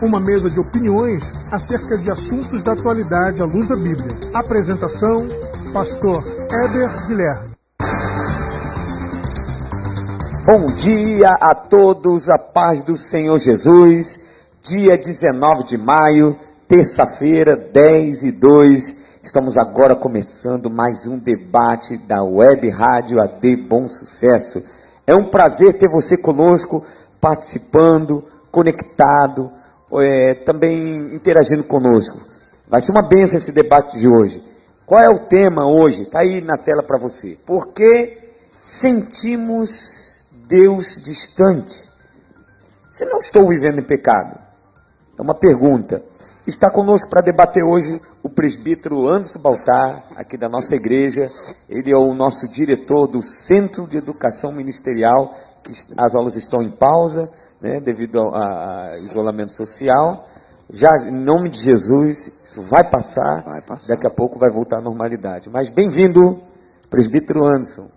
Uma mesa de opiniões acerca de assuntos da atualidade à luz da Bíblia. Apresentação: Pastor Éder Guilherme. Bom dia a todos, a paz do Senhor Jesus. Dia 19 de maio, terça-feira, 10 e 2. Estamos agora começando mais um debate da Web Rádio AD Bom Sucesso. É um prazer ter você conosco, participando, conectado, é, também interagindo conosco. Vai ser uma benção esse debate de hoje. Qual é o tema hoje? Está aí na tela para você. Por que sentimos Deus distante? Se não estou vivendo em pecado? É uma pergunta. Está conosco para debater hoje o presbítero Anderson Baltar, aqui da nossa igreja. Ele é o nosso diretor do Centro de Educação Ministerial, que as aulas estão em pausa, né, devido ao isolamento social. Já em nome de Jesus, isso vai passar, vai passar. daqui a pouco vai voltar à normalidade. Mas bem-vindo, presbítero Anderson.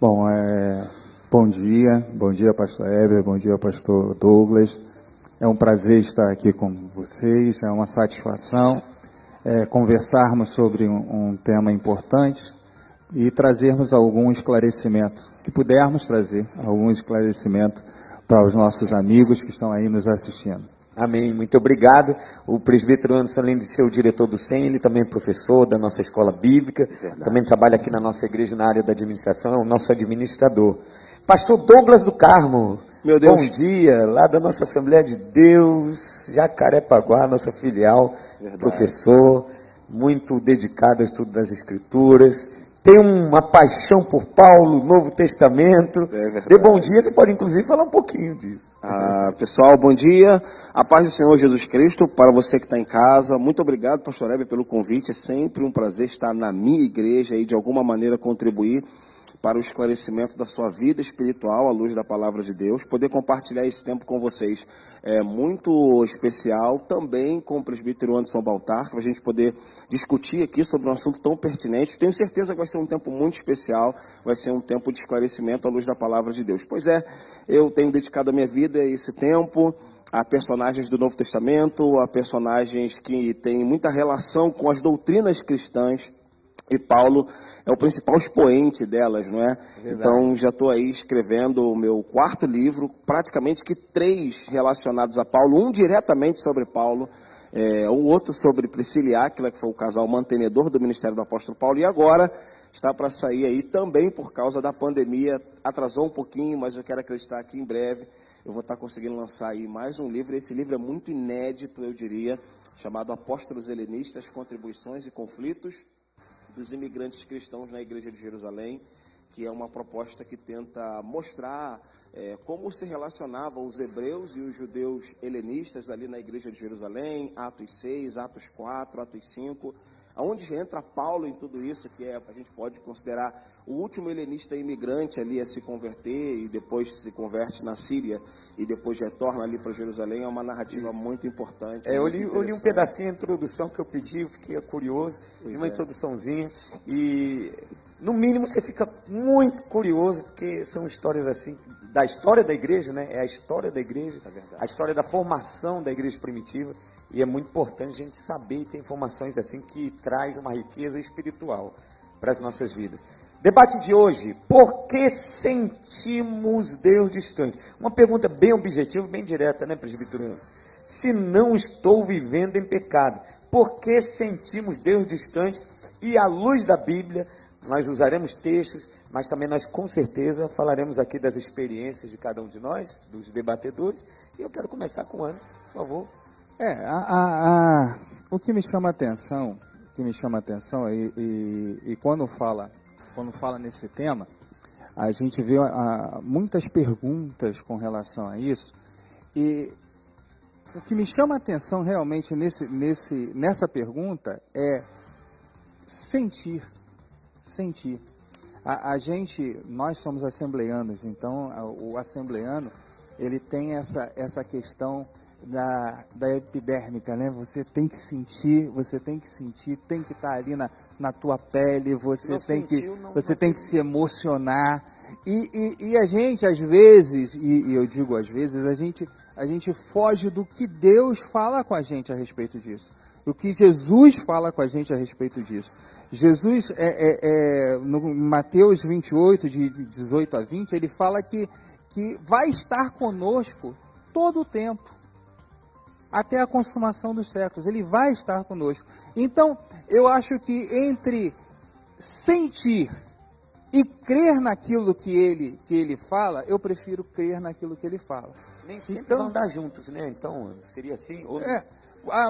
Bom, é, bom dia, bom dia, pastor Heber, bom dia, pastor Douglas. É um prazer estar aqui com vocês, é uma satisfação é, conversarmos sobre um, um tema importante e trazermos algum esclarecimento, que pudermos trazer algum esclarecimento para os nossos amigos que estão aí nos assistindo. Amém. Muito obrigado. O presbítero Anderson, além de ser o diretor do SEM, ele também é professor da nossa escola bíblica, Verdade. também trabalha aqui na nossa igreja na área da administração, é o nosso administrador. Pastor Douglas do Carmo. Meu Deus. Bom dia, lá da nossa Assembleia de Deus, Jacarepaguá, nossa filial, Verdade. professor, muito dedicado ao estudo das Escrituras tem uma paixão por Paulo, Novo Testamento. É Dê bom dia, você pode inclusive falar um pouquinho disso. Ah, pessoal, bom dia. A paz do Senhor Jesus Cristo para você que está em casa. Muito obrigado, pastor Hebe, pelo convite. É sempre um prazer estar na minha igreja e de alguma maneira contribuir para o esclarecimento da sua vida espiritual à luz da palavra de Deus. Poder compartilhar esse tempo com vocês é muito especial, também com o presbítero Anderson Baltar, para a gente poder discutir aqui sobre um assunto tão pertinente. Tenho certeza que vai ser um tempo muito especial, vai ser um tempo de esclarecimento à luz da palavra de Deus. Pois é, eu tenho dedicado a minha vida esse tempo a personagens do Novo Testamento, a personagens que têm muita relação com as doutrinas cristãs e Paulo é o principal expoente delas, não é? é então já estou aí escrevendo o meu quarto livro, praticamente que três relacionados a Paulo, um diretamente sobre Paulo, é, um outro sobre Priscila e Áquila, que foi o casal mantenedor do ministério do apóstolo Paulo, e agora está para sair aí também por causa da pandemia, atrasou um pouquinho, mas eu quero acreditar que em breve eu vou estar conseguindo lançar aí mais um livro. Esse livro é muito inédito, eu diria, chamado Apóstolos Helenistas, Contribuições e Conflitos dos imigrantes cristãos na Igreja de Jerusalém, que é uma proposta que tenta mostrar é, como se relacionavam os hebreus e os judeus helenistas ali na Igreja de Jerusalém, Atos 6, Atos 4, Atos 5 Aonde entra Paulo em tudo isso, que é, a gente pode considerar o último helenista imigrante ali a se converter e depois se converte na Síria e depois retorna ali para Jerusalém, é uma narrativa isso. muito importante. É, eu, li, eu, li, um pedacinho da introdução que eu pedi, fiquei curioso, pois uma é. introduçãozinha, e no mínimo você fica muito curioso, porque são histórias assim, da história da igreja, né? É a história da igreja, é a história da formação da igreja primitiva. E é muito importante a gente saber e ter informações assim que traz uma riqueza espiritual para as nossas vidas. Debate de hoje: por que sentimos Deus distante? Uma pergunta bem objetiva, bem direta, né, presbítero? Se não estou vivendo em pecado, por que sentimos Deus distante? E à luz da Bíblia, nós usaremos textos, mas também nós com certeza falaremos aqui das experiências de cada um de nós, dos debatedores. E eu quero começar com o Anderson, por favor. É, a, a, a, o que me chama atenção, o que me chama atenção, e, e, e quando fala, quando fala nesse tema, a gente vê muitas perguntas com relação a isso, e o que me chama atenção realmente nesse, nesse, nessa pergunta é sentir, sentir. A, a, gente, nós somos assembleanos, então o assembleano ele tem essa, essa questão da, da epidérmica, né? Você tem que sentir, você tem que sentir, tem que estar ali na, na tua pele, você não tem sentiu, que não, você não tem que se emocionar. E, e, e, a gente, às vezes, e, e, eu digo às vezes, a gente, a gente foge do que Deus fala com a gente a respeito disso. Do que Jesus fala com a gente a respeito disso. Jesus, é, é, é, no Mateus 28, de 18 a 20, ele fala que, que vai estar conosco todo o tempo, até a consumação dos séculos. Ele vai estar conosco. Então, eu acho que entre sentir e crer naquilo que ele, que ele fala, eu prefiro crer naquilo que ele fala. Nem sempre então, vão andar juntos, né? Então, seria assim? Ou... É,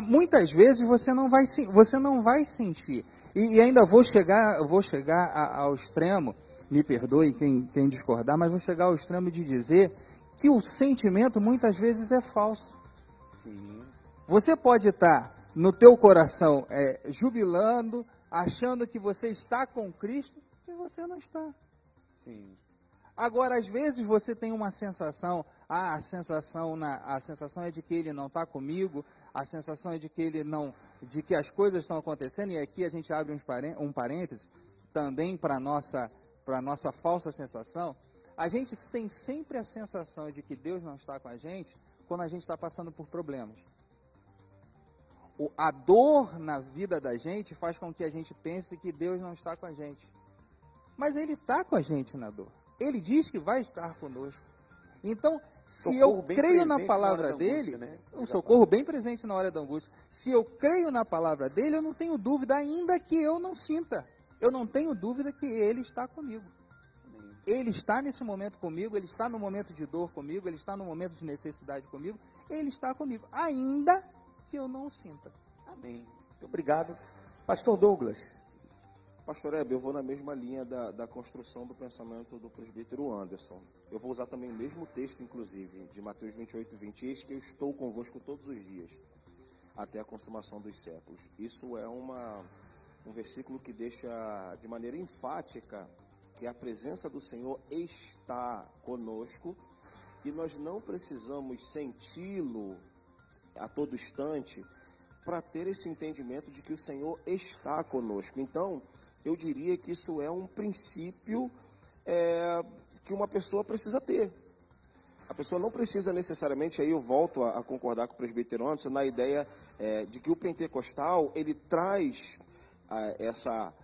muitas vezes você não vai, você não vai sentir. E, e ainda vou chegar, vou chegar a, ao extremo, me perdoe quem, quem discordar, mas vou chegar ao extremo de dizer que o sentimento muitas vezes é falso. Sim. Você pode estar no teu coração é, jubilando, achando que você está com Cristo, e você não está. Sim. Agora, às vezes você tem uma sensação, ah, a sensação, na, a sensação é de que ele não está comigo, a sensação é de que ele não, de que as coisas estão acontecendo, e aqui a gente abre um parênteses, também para nossa, para nossa falsa sensação, a gente tem sempre a sensação de que Deus não está com a gente quando a gente está passando por problemas. O, a dor na vida da gente faz com que a gente pense que Deus não está com a gente. Mas Ele está com a gente na dor. Ele diz que vai estar conosco. Então, se socorro eu creio na palavra na dele, angústia, né? um socorro bem presente na hora da angústia. Se eu creio na palavra dele, eu não tenho dúvida, ainda que eu não sinta. Eu não tenho dúvida que ele está comigo. Ele está nesse momento comigo, ele está no momento de dor comigo, ele está no momento de necessidade comigo, ele está comigo, ainda que eu não sinta. Amém. Muito obrigado. Pastor Douglas. Pastor Hebe, eu vou na mesma linha da, da construção do pensamento do presbítero Anderson. Eu vou usar também o mesmo texto, inclusive, de Mateus 28, 20. Eis que eu estou convosco todos os dias, até a consumação dos séculos. Isso é uma, um versículo que deixa de maneira enfática que a presença do Senhor está conosco e nós não precisamos senti-lo a todo instante para ter esse entendimento de que o Senhor está conosco. Então, eu diria que isso é um princípio é, que uma pessoa precisa ter. A pessoa não precisa necessariamente, aí eu volto a, a concordar com o presbítero Anderson, na ideia é, de que o pentecostal, ele traz a, essa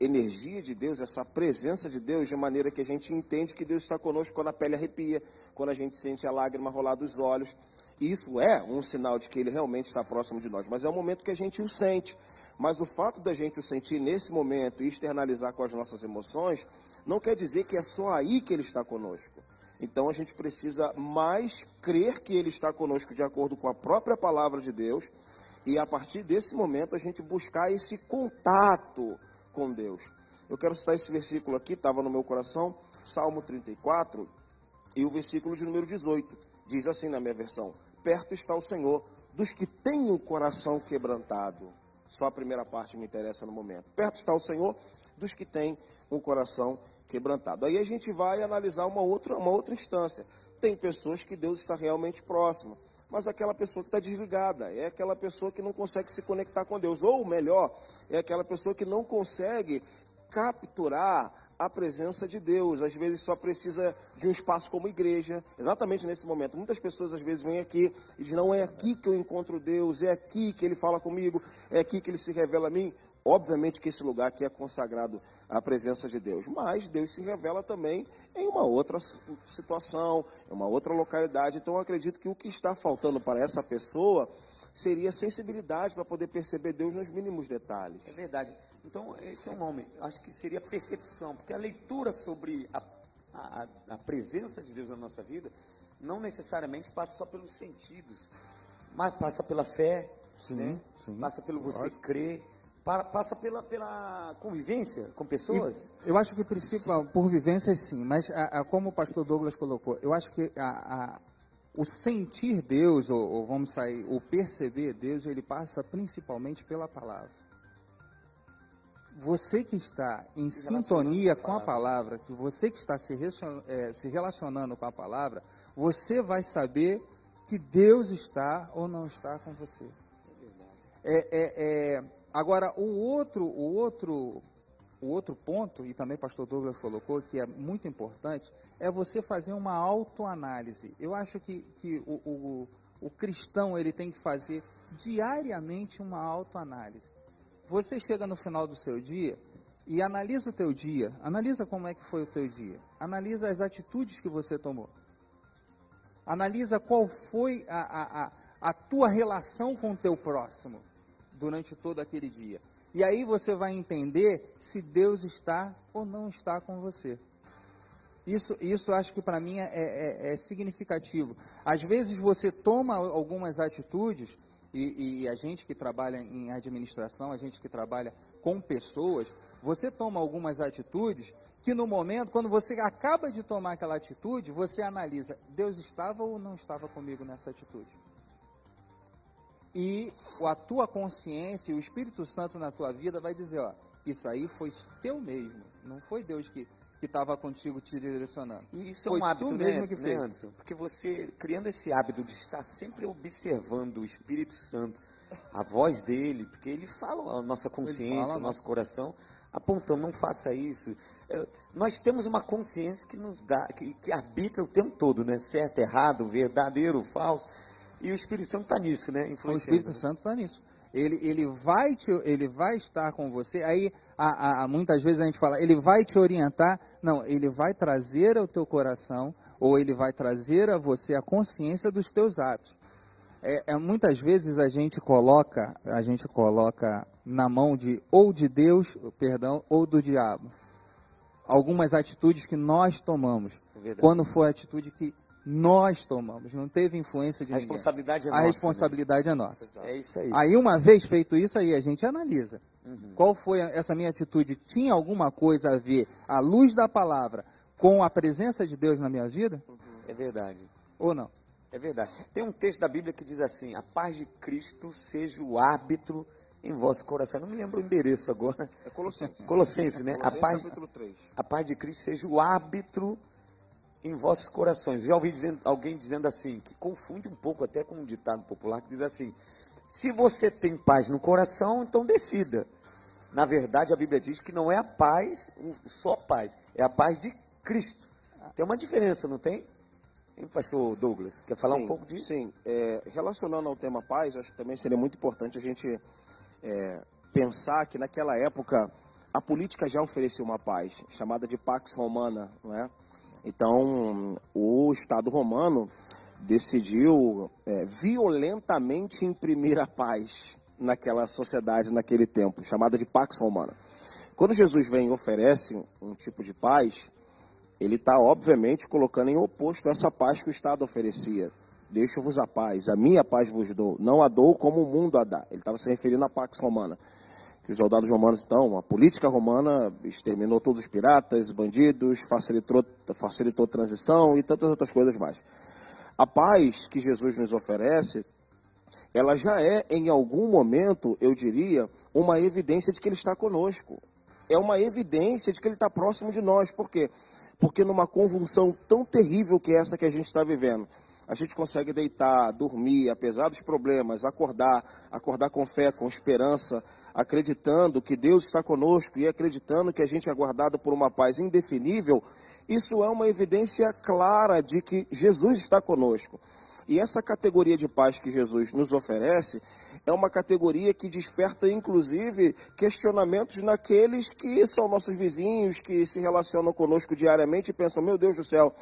energia de Deus, essa presença de Deus, de maneira que a gente entende que Deus está conosco quando a pele arrepia, quando a gente sente a lágrima rolar dos olhos. Isso é um sinal de que Ele realmente está próximo de nós, mas é o momento que a gente o sente. Mas o fato da gente o sentir nesse momento e externalizar com as nossas emoções, não quer dizer que é só aí que Ele está conosco. Então a gente precisa mais crer que Ele está conosco de acordo com a própria palavra de Deus, e a partir desse momento a gente buscar esse contato com Deus. Eu quero citar esse versículo aqui, estava no meu coração, Salmo 34, e o versículo de número 18. Diz assim na minha versão: Perto está o Senhor dos que têm o coração quebrantado. Só a primeira parte me interessa no momento. Perto está o Senhor dos que têm um coração quebrantado. Aí a gente vai analisar uma outra, uma outra instância. Tem pessoas que Deus está realmente próximo, mas aquela pessoa que está desligada, é aquela pessoa que não consegue se conectar com Deus. Ou melhor, é aquela pessoa que não consegue capturar a presença de Deus. Às vezes só precisa de um espaço como igreja, exatamente nesse momento. Muitas pessoas às vezes vêm aqui e dizem: não é aqui que eu encontro Deus, é aqui que Ele fala comigo, é aqui que Ele se revela a mim. Obviamente que esse lugar aqui é consagrado à presença de Deus, mas Deus se revela também em uma outra situação, em uma outra localidade. Então eu acredito que o que está faltando para essa pessoa seria sensibilidade para poder perceber Deus nos mínimos detalhes. É verdade. Então, esse é um nome. Acho que seria percepção, porque a leitura sobre a, a, a presença de Deus na nossa vida não necessariamente passa só pelos sentidos, mas passa pela fé, sim, né? sim. passa pelo você Lógico. crer, para, passa pela, pela convivência com pessoas? E eu acho que principal por vivência sim, mas a, a, como o pastor Douglas colocou, eu acho que a, o sentir Deus, ou, ou, vamos sair, o perceber Deus, ele passa principalmente pela palavra. Você que está em sintonia com a palavra, que você que está se, é, se relacionando com a palavra, você vai saber que Deus está ou não está com você. É, é, é, agora, o outro, o outro, o outro ponto, e também o pastor Douglas colocou, que é muito importante, é você fazer uma autoanálise. Eu acho que, que o, o, o cristão ele tem que fazer diariamente uma autoanálise. Você chega no final do seu dia e analisa o teu dia, analisa como é que foi o teu dia, analisa as atitudes que você tomou, analisa qual foi a, a, a, a tua relação com o teu próximo durante todo aquele dia. E aí você vai entender se Deus está ou não está com você. Isso, isso acho que para mim é, é, é, significativo. Às vezes você toma algumas atitudes, e, e, a gente que trabalha em administração, a gente que trabalha com pessoas, você toma algumas atitudes que no momento, quando você acaba de tomar aquela atitude, você analisa: Deus estava ou não estava comigo nessa atitude? E a tua consciência, o Espírito Santo na tua vida vai dizer, ó, isso aí foi teu mesmo, não foi Deus que que estava contigo te direcionando. E isso foi é um hábito, tu mesmo né, que fez. Né, Anderson? Porque você, criando esse hábito de estar sempre observando o Espírito Santo, a voz dele, porque ele fala a nossa consciência, fala, o nosso coração, apontando, não faça isso. É, nós temos uma consciência que nos dá, que, que arbitra o tempo todo, né? Certo, errado, verdadeiro, falso. E o Espírito Santo está nisso, né? O Espírito Santo está nisso. Ele, ele, vai te, ele vai estar com você. Aí, a, a, muitas vezes a gente fala, ele vai te orientar. Não, ele vai trazer ao teu coração, ou ele vai trazer a você a consciência dos teus atos. É, é, muitas vezes a gente coloca, a gente coloca na mão de ou de Deus, perdão, ou do diabo. Algumas atitudes que nós tomamos. É quando foi a atitude que nós tomamos, não teve influência de a ninguém. Responsabilidade é a nossa, responsabilidade né? é nossa. É isso aí. Aí uma vez feito isso aí, a gente analisa. Uhum. Qual foi essa minha atitude? Tinha alguma coisa a ver, à luz da palavra, com a presença de Deus na minha vida? Uhum. É verdade. Ou não? É verdade. Tem um texto da Bíblia que diz assim: A paz de Cristo seja o árbitro em vosso coração. Não me lembro o endereço agora. É Colossenses. Colossenses, né? Colossenses, a, paz, capítulo 3. a paz de Cristo seja o árbitro em vossos corações. Já ouvi dizendo, alguém dizendo assim, que confunde um pouco até com um ditado popular, que diz assim: se você tem paz no coração, então decida. Na verdade, a Bíblia diz que não é a paz, só paz, é a paz de Cristo. Tem uma diferença, não tem? Hein, pastor Douglas? Quer falar sim, um pouco disso? Sim, é, relacionando ao tema paz, acho que também seria muito importante a gente é, pensar que naquela época a política já oferecia uma paz, chamada de Pax Romana, não é? Então, o Estado romano decidiu é, violentamente imprimir a paz naquela sociedade, naquele tempo, chamada de Pax Romana. Quando Jesus vem e oferece um tipo de paz, ele está, obviamente, colocando em oposto essa paz que o Estado oferecia. Deixo-vos a paz, a minha paz vos dou, não a dou como o mundo a dá. Ele estava se referindo à Pax Romana que os soldados romanos estão, a política romana exterminou todos os piratas, bandidos, facilitou, facilitou transição e tantas outras coisas mais. A paz que Jesus nos oferece, ela já é, em algum momento, eu diria, uma evidência de que Ele está conosco. É uma evidência de que Ele está próximo de nós. Por quê? Porque numa convulsão tão terrível que é essa que a gente está vivendo, a gente consegue deitar, dormir, apesar dos problemas, acordar, acordar com fé, com esperança, acreditando que Deus está conosco e acreditando que a gente é guardado por uma paz indefinível, isso é uma evidência clara de que Jesus está conosco. E essa categoria de paz que Jesus nos oferece é uma categoria que desperta, inclusive, questionamentos naqueles que são nossos vizinhos, que se relacionam conosco diariamente e pensam: meu Deus do céu,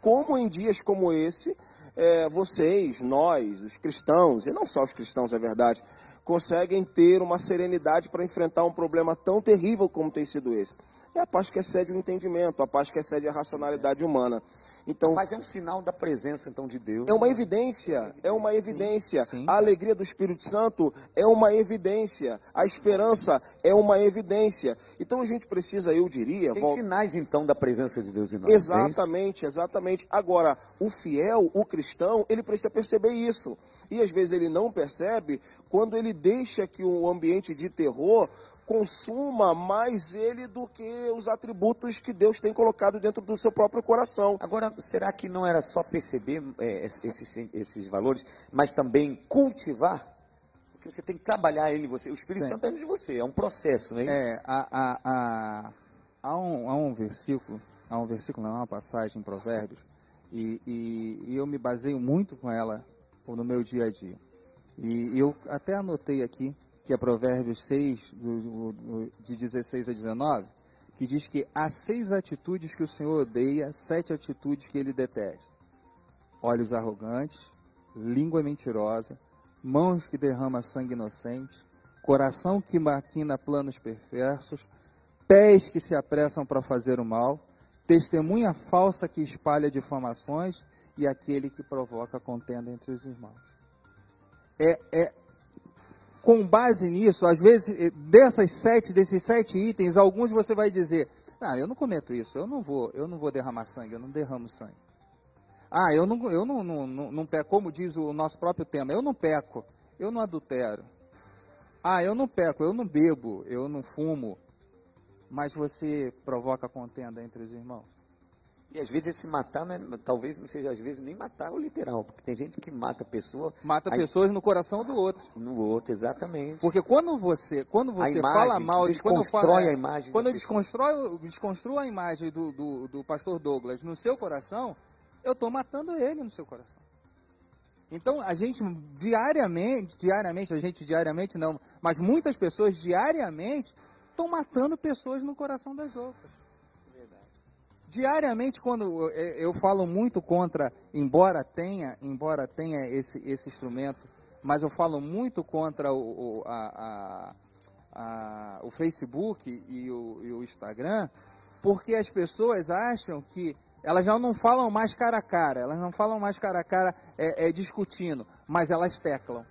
como em dias como esse, é, vocês, nós, os cristãos, e não só os cristãos, é verdade, conseguem ter uma serenidade para enfrentar um problema tão terrível como tem sido esse. É a paz que excede o entendimento, a paz que excede a racionalidade humana. Então, Mas é um sinal da presença então de Deus. É uma evidência, é uma evidência. Sim, sim. A alegria do Espírito Santo é uma evidência. A esperança é uma evidência. Então a gente precisa, eu diria, tem sinais então da presença de Deus em nós. Exatamente, é exatamente. Agora, o fiel, o cristão, ele precisa perceber isso. E às vezes ele não percebe quando ele deixa que o ambiente de terror consuma mais ele do que os atributos que Deus tem colocado dentro do seu próprio coração. Agora, será que não era só perceber é, esses, esses valores, mas também cultivar? que você tem que trabalhar ele em você. O Espírito Tem. Santo é de você, é um processo, não é isso? É, há, há, há, há, um, há um versículo, há um versículo, não, há uma passagem em Provérbios, e, e, e eu me baseio muito com ela no meu dia a dia. E eu até anotei aqui, que é Provérbios 6, do, do- de 16 a 19, que diz que há seis atitudes que o Senhor odeia, sete atitudes que ele detesta. Olhos arrogantes, língua mentirosa, mãos que derramam sangue inocente, coração que maquina planos perversos, pés que se apressam para fazer o mal, testemunha falsa que espalha difamações e aquele que provoca contenda entre os irmãos. É, é com base nisso, às vezes eh, dessas sete, desses sete itens, alguns você vai dizer: "Ah, eu não cometo isso, eu não vou, eu não vou derramar sangue, eu não derramo sangue". Ah, eu não, eu não, não, não, não peco, como diz o nosso próprio tema, eu não peco, eu não adultero. Ah, eu não peco, eu não bebo, eu não fumo. Mas você provoca contenda entre os irmãos. E às vezes esse matar, não é- talvez não seja às vezes nem matar o literal, porque tem gente que mata a pessoa Mata aí- pessoas no coração do outro. no outro, exatamente. Porque quando você, quando você imagem, fala mal quando eu falo, desconstrói a imagem quando eu desconstrói, desconstruo a imagem do, do, do pastor Douglas no seu coração, eu estou matando ele no seu coração. Então a gente diariamente, diariamente, a gente diariamente não, mas muitas pessoas diariamente estão matando pessoas no coração das outras. Diariamente, quando eu, falo muito contra, embora tenha, embora tenha esse, esse instrumento, mas eu falo muito contra o, o, a, a- a- o Facebook e o, e o Instagram, porque as pessoas acham que elas já não falam mais cara a cara, elas não falam mais cara a cara é, é, discutindo, mas elas teclam.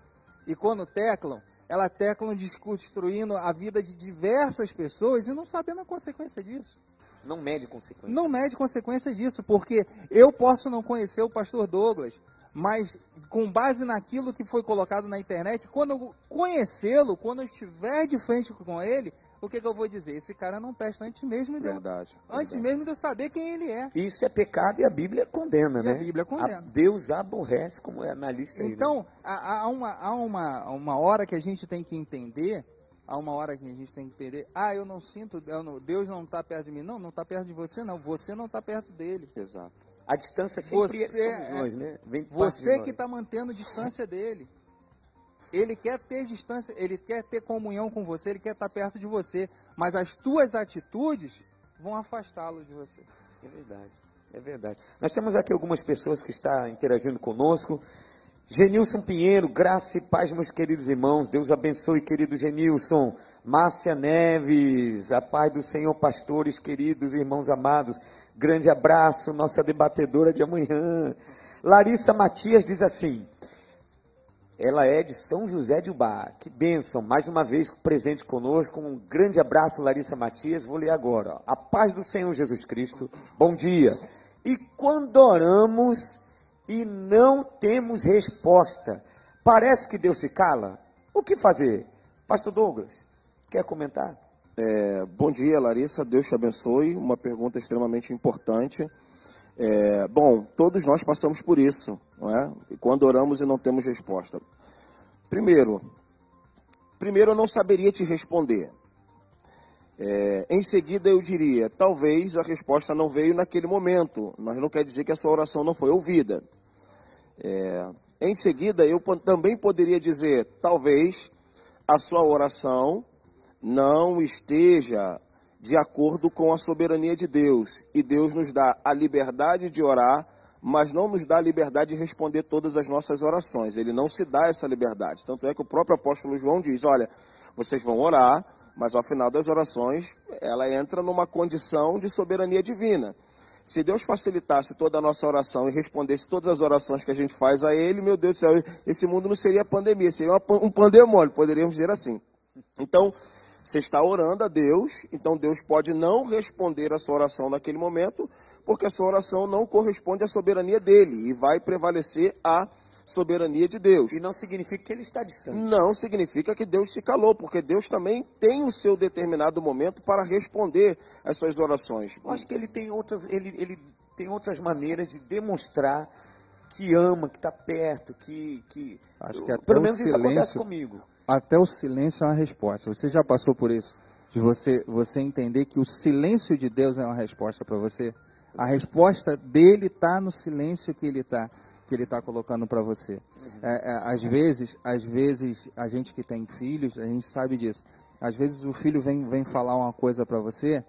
E quando teclam, elas teclam desconstruindo a vida de diversas pessoas e não sabendo a consequência disso. Não mede consequências. Não mede consequência disso, porque eu posso não conhecer o pastor Douglas, mas com base naquilo que foi colocado na internet, quando eu conhecê-lo, quando eu estiver de frente com ele, o que, que eu vou dizer? Esse cara não presta antes mesmo de eu, Verdade. antes verdade. mesmo de eu saber quem ele é. Isso é pecado e a Bíblia condena, E né? a Bíblia condena. Deus aborrece, como é na lista aí. né? Então, há, há uma, há uma, uma hora que a gente tem que entender, há uma hora que a gente tem que entender, ah, eu não sinto, eu não- Deus não está perto de mim. Não, não está perto de você, não. Você não está perto dele. Exato. A distância sempre Você somos é- nós, né? Você que está mantendo distância dele. Ele quer ter distância, ele quer ter comunhão com você, ele quer estar perto de você, mas as tuas atitudes vão afastá-lo de você. É verdade, é verdade. Nós temos aqui algumas pessoas que estão interagindo conosco. Genilson Pinheiro, graça e paz, meus queridos irmãos. Deus abençoe, querido Genilson. Márcia Neves, a paz do Senhor, pastores, queridos irmãos amados. Grande abraço, nossa debatedora de amanhã. Larissa Matias diz assim: ela é de São José de Ubá. Que bênção. Mais uma vez presente conosco. Um grande abraço, Larissa Matias. Vou ler agora. A paz do Senhor Jesus Cristo. Bom dia. E quando oramos e não temos resposta, parece que Deus se cala? O que fazer? Pastor Douglas, quer comentar? É, bom dia, Larissa. Deus te abençoe. Uma pergunta extremamente importante. É, bom, todos nós passamos por isso, não é? E quando oramos e não temos resposta. Primeiro, primeiro eu não saberia te responder. É, em seguida eu diria, talvez a resposta não veio naquele momento, mas não quer dizer que a sua oração não foi ouvida. É, em seguida eu também poderia dizer, talvez a sua oração não esteja de acordo com a soberania de Deus. E Deus nos dá a liberdade de orar, mas não nos dá a liberdade de responder todas as nossas orações. Ele não se dá essa liberdade. Tanto é que o próprio apóstolo João diz: olha, vocês vão orar, mas ao final das orações ela entra numa condição de soberania divina. Se Deus facilitasse toda a nossa oração e respondesse todas as orações que a gente faz a Ele, meu Deus do céu, esse mundo não seria pandemia, seria um pandemônio, poderíamos dizer assim. Então, você está orando a Deus, então Deus pode não responder a sua oração naquele momento, porque a sua oração não corresponde à soberania dele e vai prevalecer a soberania de Deus. E não significa que ele está distante. Não significa que Deus se calou, porque Deus também tem o seu determinado momento para responder às suas orações. Eu acho que ele tem outras, ele, ele tem outras maneiras de demonstrar que ama, que está perto, que, que Acho que até pelo o menos isso acontece silêncio- comigo. Até o silêncio é uma resposta. Você já passou por isso? De você, você entender que o silêncio de Deus é uma resposta para você? A resposta dele está no silêncio que ele está que ele tá colocando para você. É, é, às vezes, às vezes a gente que tem filhos, a gente sabe disso. Às vezes o filho vem, vem falar uma coisa para você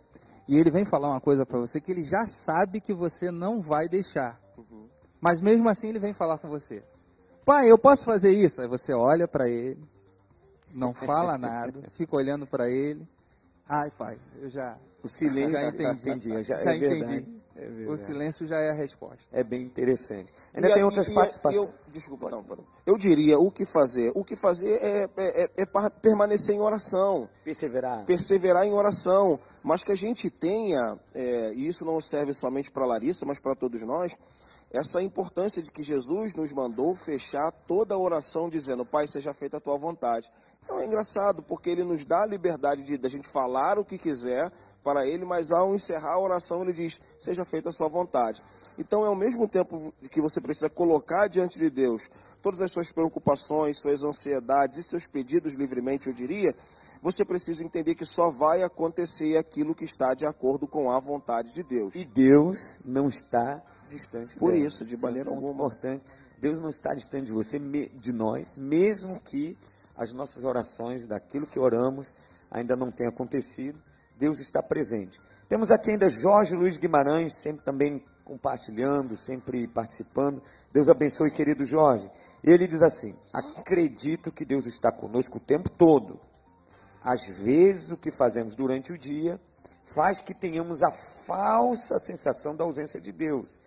e ele vem falar uma coisa para você que ele já sabe que você não vai deixar. Mas mesmo assim ele vem falar com você. Pai, eu posso fazer isso? Aí você olha para ele, não fala nada, fica olhando para ele. Ai, pai, eu já, O silêncio, já entendi. eu já, já é verdade, entendi. É o silêncio já é a resposta. É bem interessante. Ainda E tem a- outras participações. Eu, desculpa, não. Eu diria o que fazer. O que fazer é, é- é- é permanecer em oração, Perseverar. perseverar em oração, mas que a gente tenha, é, e isso não serve somente para Larissa, mas para todos nós, essa importância de que Jesus nos mandou fechar toda a oração dizendo, Pai, seja feita a tua vontade. Então é engraçado, porque ele nos dá a liberdade de da gente falar o que quiser para ele, mas ao encerrar a oração ele diz, seja feita a sua vontade. Então é ao mesmo tempo que você precisa colocar diante de Deus todas as suas preocupações, suas ansiedades e seus pedidos livremente, eu diria, você precisa entender que só vai acontecer aquilo que está de acordo com a vontade de Deus. E Deus não está distante Por dela. isso, de é maneira alguma. importante. Deus não está distante de você, de nós, mesmo que as nossas orações, daquilo que oramos, ainda não tenha acontecido. Deus está presente. Temos aqui ainda Jorge Luiz Guimarães, sempre também compartilhando, sempre participando. Deus abençoe, querido Jorge. Ele diz assim: Acredito que Deus está conosco o tempo todo. Às vezes, o que fazemos durante o dia faz que tenhamos a falsa sensação da ausência de Deus.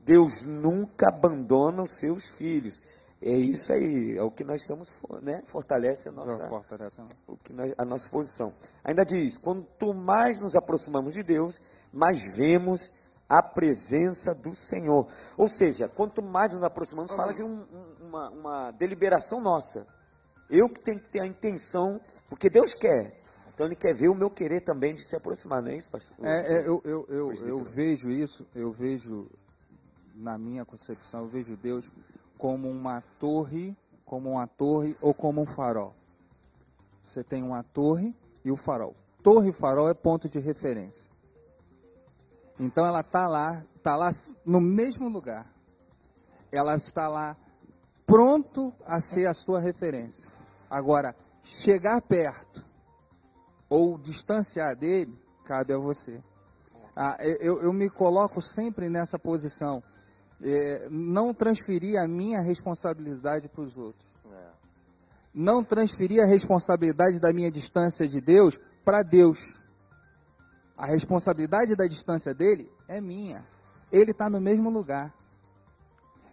Deus nunca abandona os seus filhos. É isso aí, é o que nós estamos, né? Fortalece a nossa, Fortalece, o que nós- a nossa posição. Ainda diz: quanto mais nos aproximamos de Deus, mais vemos a presença do Senhor. Ou seja, quanto mais nos aproximamos, fala de um- um- uma, uma deliberação nossa. Eu que tenho que ter a intenção, porque Deus quer. Então Ele quer ver o meu querer também de se aproximar, não é isso, pastor? É, é, eu, eu, eu, eu vejo isso, eu vejo, na minha concepção, eu vejo Deus como uma torre, como uma torre ou como um farol. Você tem uma torre e o farol. Torre e farol é ponto de referência. Então ela está lá, está lá no mesmo lugar. Ela está lá pronto a ser a sua referência. Agora, chegar perto ou distanciar dele, cabe a você. Ah, eu, eu me coloco sempre nessa posição. É, não transferir a minha responsabilidade para os outros. Não transferir a responsabilidade da minha distância de Deus para Deus. A responsabilidade da distância dele é minha. Ele está no mesmo lugar.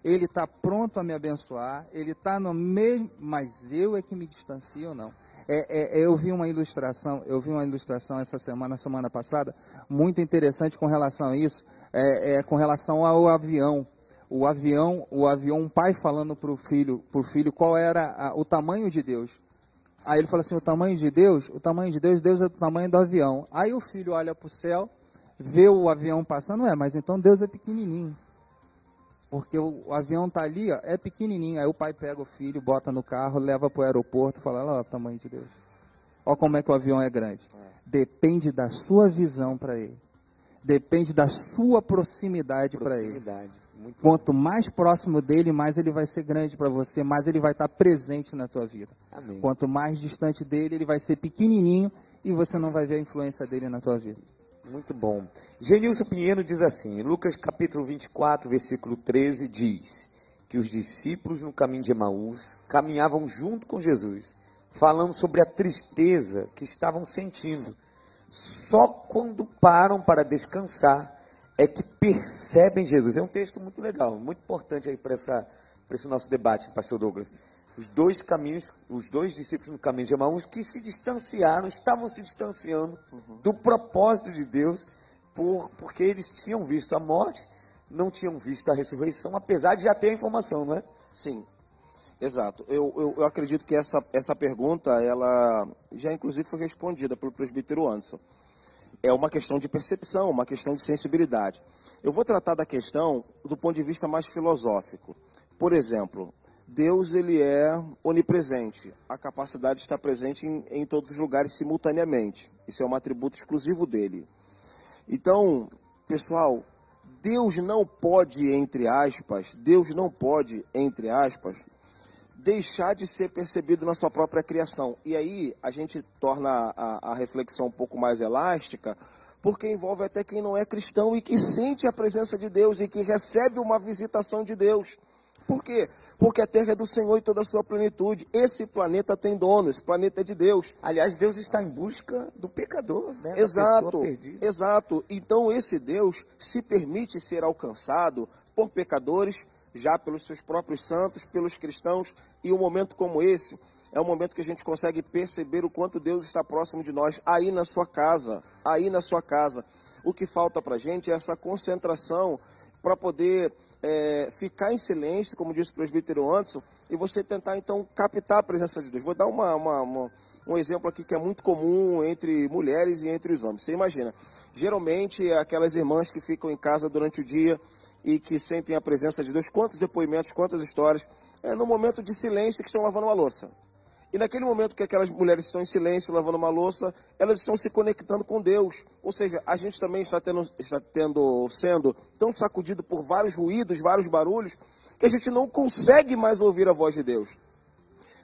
Ele está pronto a me abençoar. Ele está no mesmo. Mas eu é que me distancio ou não. É, é, eu vi uma ilustração, eu vi uma ilustração essa semana, semana passada, muito interessante com relação a isso, é, é, com relação ao avião. O avião, o avião, um pai falando para o filho, pro filho qual era a- o tamanho de Deus. Aí ele fala assim, o tamanho de Deus, o tamanho de Deus, Deus é do tamanho do avião. Aí o filho olha para o céu, vê o avião passando, é, mas então Deus é pequenininho. Porque o, o avião tá ali, ó, é pequenininho. Aí o pai pega o filho, bota no carro, leva para o aeroporto, fala, olha lá o tamanho de Deus. Olha como é que o avião é grande. Depende da sua visão para ele. Depende da sua proximidade para ele. Quanto mais próximo dele, mais ele vai ser grande para você, mais ele vai estar presente na tua vida. Amém. Quanto mais distante dele, ele vai ser pequenininho e você não vai ver a influência dele na tua vida. Muito bom. Genilson Pinheiro diz assim, em Lucas capítulo 24, versículo 13, diz que os discípulos no caminho de Emaús caminhavam junto com Jesus, falando sobre a tristeza que estavam sentindo. Só quando param para descansar é que percebem Jesus. É um texto muito legal, muito importante aí para esse nosso debate, pastor Douglas. Os dois caminhos, os dois discípulos no caminho de Emaús que se distanciaram, estavam se distanciando do propósito de Deus, por, porque eles tinham visto a morte, não tinham visto a ressurreição, apesar de já ter a informação, não é? Sim, exato. Eu, eu, eu acredito que essa, essa pergunta, ela já inclusive foi respondida pelo presbítero Anderson. É uma questão de percepção, uma questão de sensibilidade. Eu vou tratar da questão do ponto de vista mais filosófico. Por exemplo, Deus ele é onipresente. A capacidade de estar presente em, em todos os lugares simultaneamente. Isso é um atributo exclusivo dele. Então, pessoal, Deus não pode, entre aspas, Deus não pode, entre aspas, deixar de ser percebido na sua própria criação. E aí a gente torna a, a, reflexão um pouco mais elástica, porque envolve até quem não é cristão e que sente a presença de Deus e que recebe uma visitação de Deus. Por quê? Porque a terra é do Senhor e toda a sua plenitude. Esse planeta tem dono, esse planeta é de Deus. Aliás, Deus está em busca do pecador, né? Exato, exato. Então esse Deus se permite ser alcançado por pecadores já pelos seus próprios santos, pelos cristãos, e um momento como esse é um momento que a gente consegue perceber o quanto Deus está próximo de nós, aí na sua casa, aí na sua casa. O que falta para a gente é essa concentração para poder é, ficar em silêncio, como disse o presbítero Anderson, e você tentar então captar a presença de Deus. Vou dar uma, uma, uma, um exemplo aqui que é muito comum entre mulheres e entre os homens. Você imagina, geralmente aquelas irmãs que ficam em casa durante o dia e que sentem a presença de Deus. Quantos depoimentos, quantas histórias, é, no momento de silêncio que estão lavando uma louça. E naquele momento que aquelas mulheres estão em silêncio, lavando uma louça, elas estão se conectando com Deus. Ou seja, a gente também está, tendo, está tendo, sendo tão sacudido por vários ruídos, vários barulhos, que a gente não consegue mais ouvir a voz de Deus.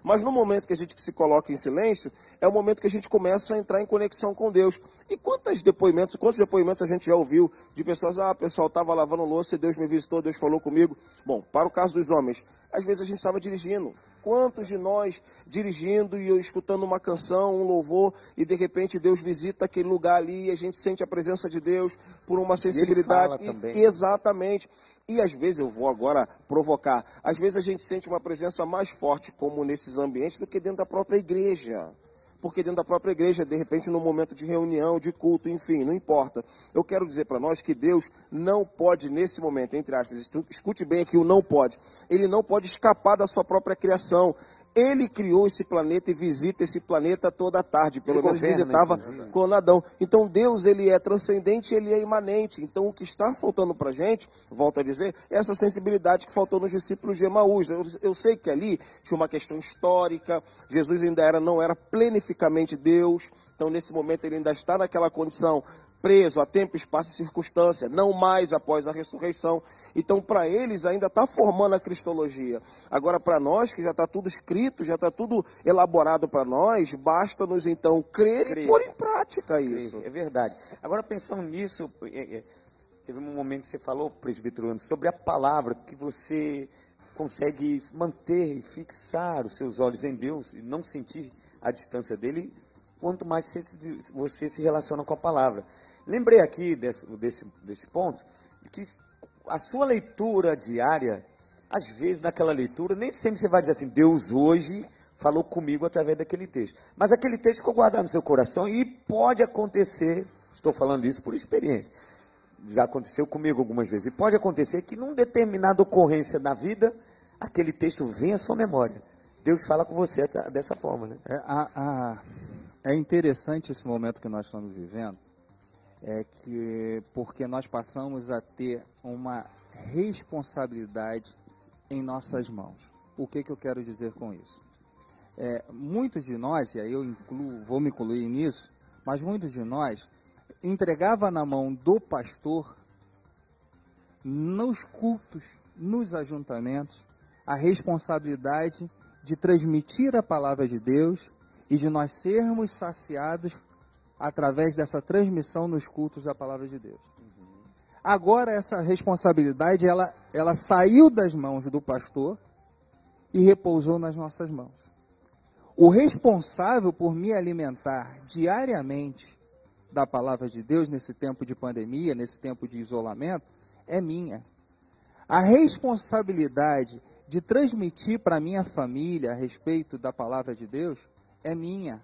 Mas no momento que a gente se coloca em silêncio, é o momento que a gente começa a entrar em conexão com Deus. E quantos depoimentos, quantos depoimentos a gente já ouviu de pessoas, ah, pessoal, estava lavando louça e Deus me visitou, Deus falou comigo. Bom, para o caso dos homens, às vezes a gente estava dirigindo. Quantos de nós dirigindo e escutando uma canção, um louvor, e de repente Deus visita aquele lugar ali e a gente sente a presença de Deus por uma sensibilidade. E, exatamente. E às vezes eu vou agora provocar. Às vezes a gente sente uma presença mais forte, como nesses ambientes, do que dentro da própria igreja porque dentro da própria igreja, de repente, no momento de reunião, de culto, enfim, não importa. Eu quero dizer para nós que Deus não pode, nesse momento, entre aspas, escute bem aqui o não pode, ele não pode escapar da sua própria criação. Ele criou esse planeta e visita esse planeta toda tarde, pelo ele menos governa, visitava inclusive. com Adão. Então Deus ele é transcendente, ele é imanente. Então o que está faltando para a gente, volto a dizer, é essa sensibilidade que faltou nos discípulos de Emaús. Eu, eu sei que ali tinha uma questão histórica, Jesus ainda era, não era plenificamente Deus. Então nesse momento ele ainda está naquela condição preso a tempo, espaço e circunstância, não mais após a ressurreição. Então, para eles, ainda está formando a cristologia. Agora, para nós, que já está tudo escrito, já está tudo elaborado para nós, basta-nos então crer, crer, e pôr em prática isso. É verdade. Agora, pensando nisso, é, é, teve um momento que você falou, presbítero Anderson, sobre a palavra, que você consegue manter e fixar os seus olhos em Deus e não sentir a distância dele, quanto mais você se relaciona com a palavra. Lembrei aqui desse, desse, desse ponto que a sua leitura diária, às vezes naquela leitura, nem sempre você vai dizer assim, Deus hoje falou comigo através daquele texto. Mas aquele texto ficou guardado no seu coração e pode acontecer, estou falando isso por experiência, já aconteceu comigo algumas vezes, e pode acontecer que numa determinada ocorrência na vida, aquele texto venha à sua memória. Deus fala com você dessa forma, né? É, a, a, é interessante esse momento que nós estamos vivendo, é que porque nós passamos a ter uma responsabilidade em nossas mãos. O que, que eu quero dizer com isso? É, muitos de nós, e aí eu incluo, vou me incluir nisso, mas muitos de nós entregava na mão do pastor nos cultos, nos ajuntamentos, a responsabilidade de transmitir a palavra de Deus e de nós sermos saciados através dessa transmissão nos cultos da palavra de Deus. Agora essa responsabilidade ela, ela saiu das mãos do pastor e repousou nas nossas mãos. O responsável por me alimentar diariamente da palavra de Deus nesse tempo de pandemia, nesse tempo de isolamento, é minha. A responsabilidade de transmitir para minha família a respeito da palavra de Deus é minha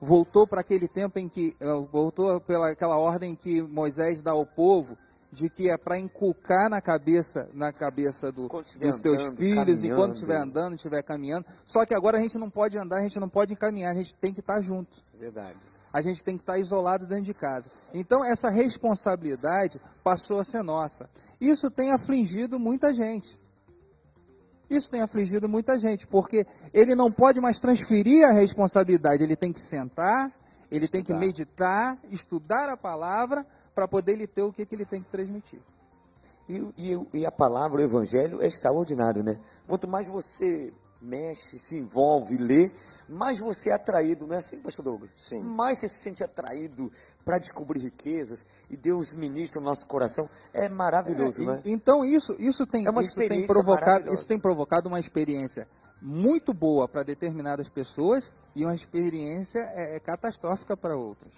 voltou para aquele tempo em que, eh, voltou pela aquela ordem que Moisés dá ao povo, de que é para inculcar na cabeça, na cabeça do, dos andando, teus filhos, enquanto estiver andando, estiver caminhando. Só que agora a gente não pode andar, a gente não pode caminhar, a gente tem que estar junto. Verdade. a gente tem que estar isolado dentro de casa. Então, essa responsabilidade passou a ser nossa. Isso tem afligido muita gente. Isso tem afligido muita gente, porque ele não pode mais transferir a responsabilidade, ele tem que sentar, ele estudar. tem que meditar, estudar a palavra, para poder ele ter o que, que ele tem que transmitir. E, e, e, a palavra, o evangelho, é extraordinário, né? Quanto mais você mexe, se envolve, lê, mais você é atraído, não é assim, pastor Douglas? Sim. Mais você se sente atraído para descobrir riquezas e Deus ministra o nosso coração. É maravilhoso, é, né? Então isso, isso tem, é isso tem provocado, isso tem provocado uma experiência muito boa para determinadas pessoas e uma experiência é, é catastrófica para outras.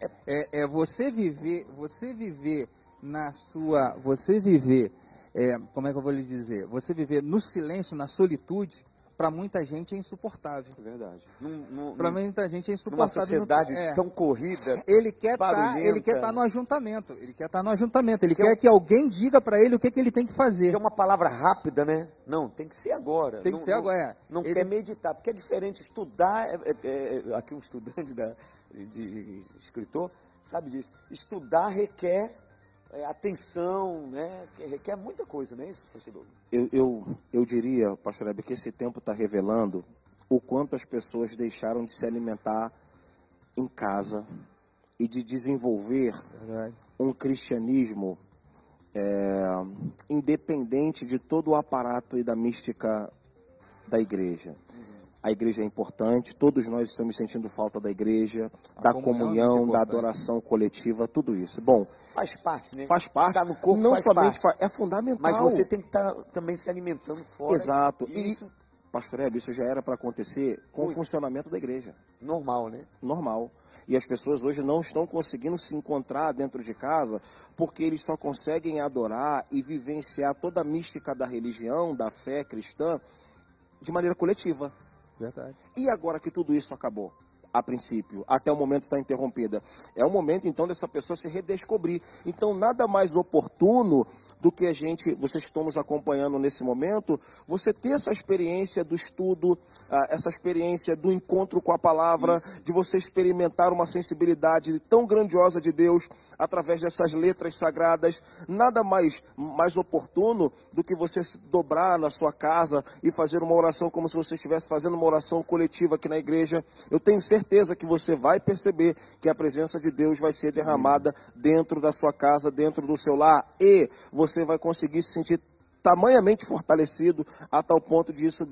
É, é, é, você viver, você viver na sua, você viver, é, como é que eu vou lhe dizer? Você viver no silêncio, na solitude, para muita gente é insuportável. É verdade. Para muita gente é insuportável. Numa sociedade é. tão corrida. Ele quer tá, ele quer estar tá no ajuntamento. Ele quer estar tá no ajuntamento. Ele que quer é... que alguém diga para ele o que, que ele tem que fazer. Que é uma palavra rápida, né? Não, tem que ser agora. Tem que não, ser agora. É. Não, ele... quer meditar, porque é diferente estudar. É, é, é, aqui um estudante da, de, de escritor sabe disso. Estudar requer é, atenção, né? requer muita coisa, não é isso, pastor Douglas? Eu, eu, eu diria, pastor Hebe, que esse tempo está revelando o quanto as pessoas deixaram de se alimentar em casa e de desenvolver Verdade. um cristianismo é, independente de todo o aparato e da mística da igreja a igreja é importante, todos nós estamos sentindo falta da igreja, a da comunhão, comunhão é da adoração coletiva, tudo isso. Bom, faz parte, né? Faz parte. Estar no corpo não faz somente parte. é fundamental. Mas você tem que estar também se alimentando fora. Exato. E, isso, pastor Hebe, isso já era para acontecer com Ui. o funcionamento da igreja. Normal, né? Normal. E as pessoas hoje não estão conseguindo se encontrar dentro de casa porque eles só conseguem adorar e vivenciar toda a mística da religião, da fé cristã, de maneira coletiva. Verdade. E agora que tudo isso acabou? a princípio, até o momento está interrompida. É o momento então dessa pessoa se redescobrir. Então, nada mais oportuno do que a gente, vocês que estão nos acompanhando nesse momento, você ter essa experiência do estudo, ah, essa experiência do encontro com a palavra, Isso. de você experimentar uma sensibilidade tão grandiosa de Deus através dessas letras sagradas. Nada mais, mais oportuno do que você se dobrar na sua casa e fazer uma oração como se você estivesse fazendo uma oração coletiva aqui na igreja. Eu tenho certeza que você vai perceber que a presença de Deus vai ser derramada dentro da sua casa, dentro do seu lar e você você vai conseguir se sentir tamanhamente fortalecido a tal ponto de isso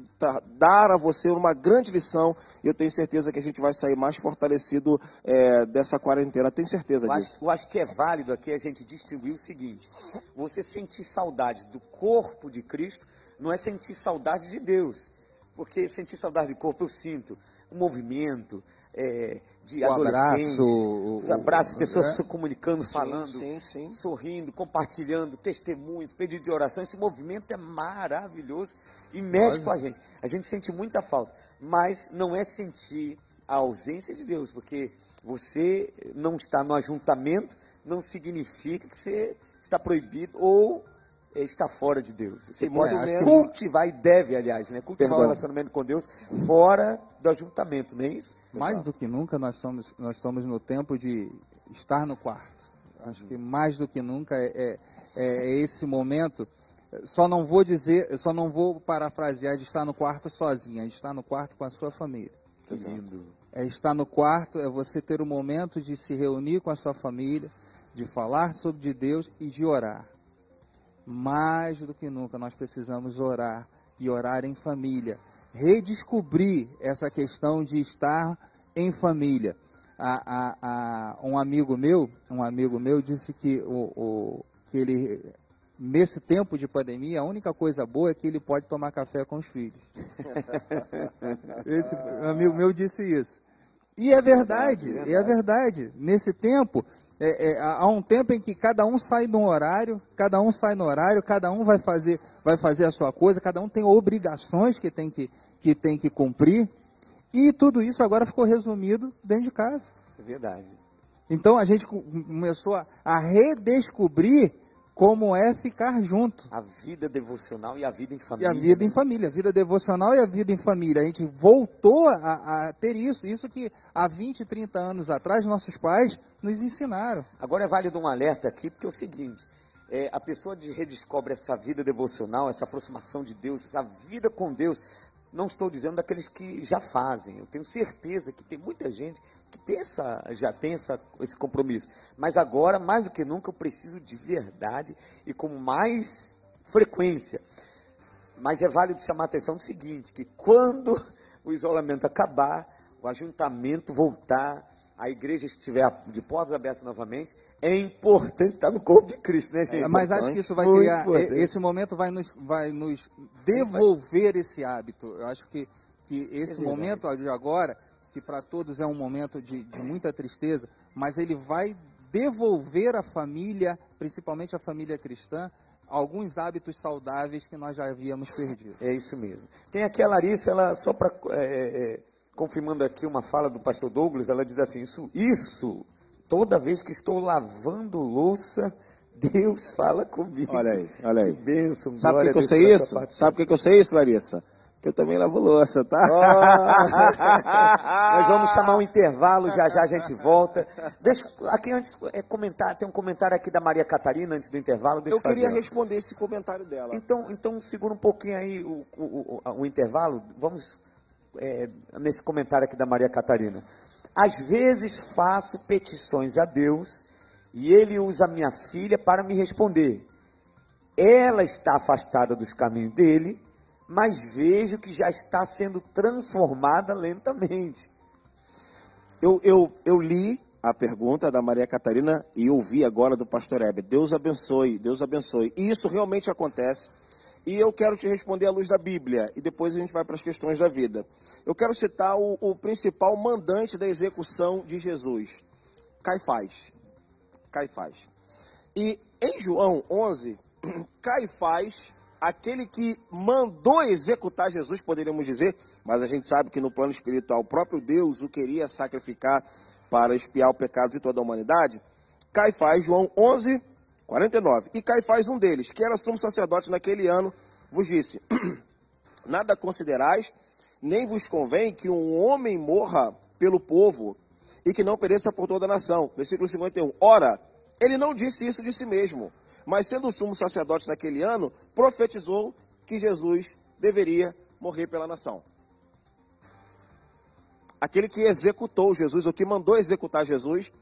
dar a você uma grande lição. E eu tenho certeza que a gente vai sair mais fortalecido é, dessa quarentena. Tenho certeza eu disso. Acho, eu acho que é válido aqui a gente distribuir o seguinte: você sentir saudade do corpo de Cristo não é sentir saudade de Deus. Porque sentir saudade do corpo eu sinto o movimento, é, de o abraço, os abraços, pessoas é. se comunicando, sim, falando, sim, sim. sorrindo, compartilhando, testemunhos, pedido de oração. Esse movimento é maravilhoso e mexe com a gente. A gente sente muita falta, mas não é sentir a ausência de Deus, porque você não está no ajuntamento, não significa que você está proibido ou está fora de Deus. Você Sim, pode é, cultivar e deve, aliás, né? Cultivar o um relacionamento com Deus fora do ajuntamento, não é isso? Mais do que nunca nós estamos, nós estamos no tempo de estar no quarto. Acho que mais do que nunca é, é, é esse momento. Só não vou dizer, só não vou parafrasear de estar no quarto sozinha, de estar no quarto com a sua família. Que lindo. É estar no quarto, é você ter o momento de se reunir com a sua família, de falar sobre Deus e de orar mais do que nunca nós precisamos orar e orar em família. Redescobrir essa questão de estar em família. A, a, a, um amigo meu, um amigo meu disse que, o, o, que ele nesse tempo de pandemia, a única coisa boa é que ele pode tomar café com os filhos. Esse amigo meu disse isso. E é verdade, é verdade. É verdade. Nesse tempo, é, é, há um tempo em que cada um sai no horário, cada um sai no horário, cada um vai fazer, vai fazer a sua coisa, cada um tem obrigações que tem que, que, tem que cumprir. E tudo isso agora ficou resumido dentro de casa. É verdade. Então a gente começou a, a redescobrir como é ficar junto. A vida devocional e a vida em E família. a vida em né? família, a vida devocional e a vida em família. A gente voltou a, a ter isso, isso que há 20, 30 anos atrás nossos pais nos ensinaram. Agora é válido um alerta aqui, porque é o seguinte: é, a pessoa de- redescobre essa vida devocional, essa aproximação de Deus, essa vida com Deus. Não estou dizendo daqueles que já fazem. Eu tenho certeza que tem muita gente que tem essa, já tem essa, esse compromisso. Mas agora, mais do que nunca, eu preciso de verdade e com mais frequência. Mas é válido chamar a atenção no seguinte, que quando o isolamento acabar, o ajuntamento voltar, a igreja estiver de portas abertas novamente, é importante estar no corpo de Cristo, né, gente? Mas acho que isso vai Muito criar, importante. esse momento vai nos, vai nos devolver esse hábito. Eu acho que, que esse verdade. momento de agora, que para todos é um momento de, de muita tristeza, mas ele vai devolver à família, principalmente a família cristã, alguns hábitos saudáveis que nós já havíamos perdido. É isso mesmo. Tem aqui a Larissa, ela só para confirmando aqui uma fala do pastor Douglas, ela diz assim: isso, isso, toda vez que estou lavando louça, Deus fala comigo. Olha aí, olha aí. Que bênção. Sabe por glória que, que eu sei isso? Sabe por que, que eu sei isso, Larissa? Que eu também lavo louça, tá? Nós vamos chamar um intervalo, já já a gente volta. Deixa aqui antes é, comentar, tem um comentário aqui da Maria Catarina antes do intervalo. Deixa Eu queria fazer, responder esse comentário dela. Então, então segura um pouquinho aí o, o, o- o intervalo. Vamos é, nesse comentário aqui da Maria Catarina. Às vezes faço petições a Deus e Ele usa minha filha para me responder. Ela está afastada dos caminhos dele, mas vejo que já está sendo transformada lentamente. Eu, eu, eu li a pergunta da Maria Catarina e ouvi agora do pastor Heber. Deus abençoe, Deus abençoe. E isso realmente acontece. E eu quero te responder à luz da Bíblia. E depois a gente vai para as questões da vida. Eu quero citar o, o principal mandante da execução de Jesus, Caifás. Caifás. E em João 11, Caifás, aquele que mandou executar Jesus, poderíamos dizer, mas a gente sabe que no plano espiritual o próprio Deus o queria sacrificar para expiar o pecado de toda a humanidade. Caifás, João 11, 49. E Caifás, um deles, que era sumo sacerdote naquele ano, vos disse: Nada considerais, nem vos convém que um homem morra pelo povo e que não pereça por toda a nação. Versículo 51. Ora, ele não disse isso de si mesmo, mas sendo sumo sacerdote naquele ano, profetizou que Jesus deveria morrer pela nação. Aquele que executou Jesus, o que mandou executar Jesus,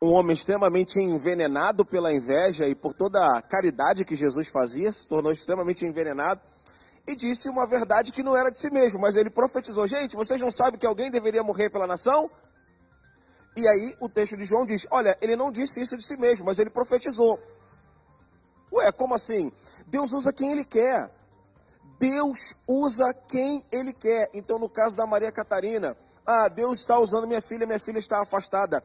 um homem extremamente envenenado pela inveja e por toda a caridade que Jesus fazia, se tornou extremamente envenenado e disse uma verdade que não era de si mesmo, mas ele profetizou: Gente, vocês não sabem que alguém deveria morrer pela nação? E aí o texto de João diz: Olha, ele não disse isso de si mesmo, mas ele profetizou. Ué, como assim? Deus usa quem ele quer. Deus usa quem ele quer. Então, no caso da Maria Catarina, ah, Deus está usando minha filha, minha filha está afastada.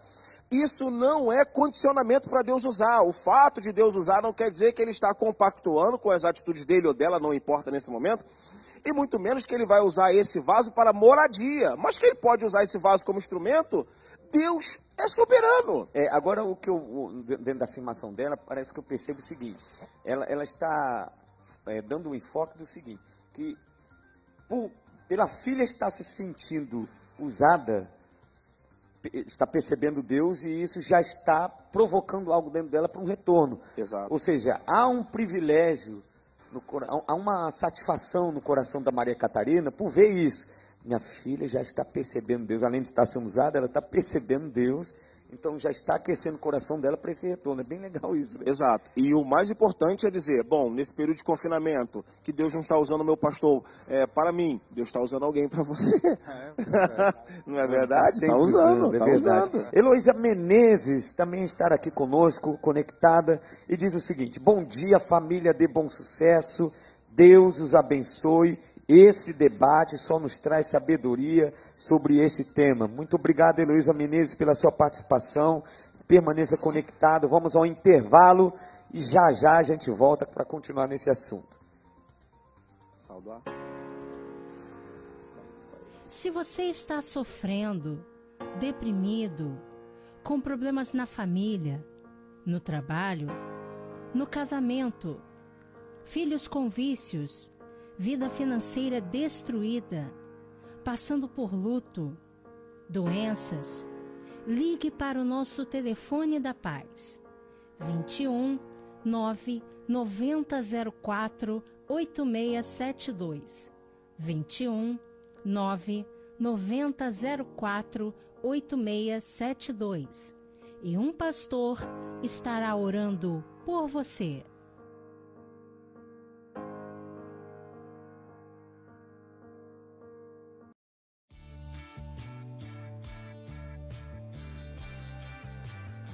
Isso não é condicionamento para Deus usar. O fato de Deus usar não quer dizer que ele está compactuando com as atitudes dele ou dela, não importa nesse momento. E muito menos que ele vai usar esse vaso para moradia. Mas que ele pode usar esse vaso como instrumento, Deus é soberano. É, agora, o que eu, dentro da afirmação dela, parece que eu percebo o seguinte: ela, ela está é, dando um enfoque do seguinte, que por- pela filha estar se sentindo usada, está percebendo Deus e isso já está provocando algo dentro dela para um retorno. Exato. Ou seja, há um privilégio, no há uma satisfação no coração da Maria Catarina por ver isso. Minha filha já está percebendo Deus, além de estar sendo usada, ela está percebendo Deus, então já está aquecendo o coração dela para esse retorno. É bem legal isso. né? Exato. E o mais importante é dizer, bom, nesse período de confinamento, que Deus não está usando o meu pastor é, para mim, Deus está usando alguém para você. não é verdade? Está usando, é está verdade. usando. Heloísa Menezes também está aqui conosco, conectada, e diz o seguinte: Bom dia, família de bom sucesso, Deus os abençoe. Esse debate só nos traz sabedoria sobre este tema. Muito obrigado, Heloísa Menezes, pela sua participação. Permaneça conectado. Vamos ao intervalo e já já a gente volta para continuar nesse assunto. Se você está sofrendo, deprimido, com problemas na família, no trabalho, no casamento, filhos com vícios, vida financeira destruída, passando por luto, doenças, ligue para o nosso telefone da paz 21 9 9004 8672 21 9 9004 8672 e um pastor estará orando por você.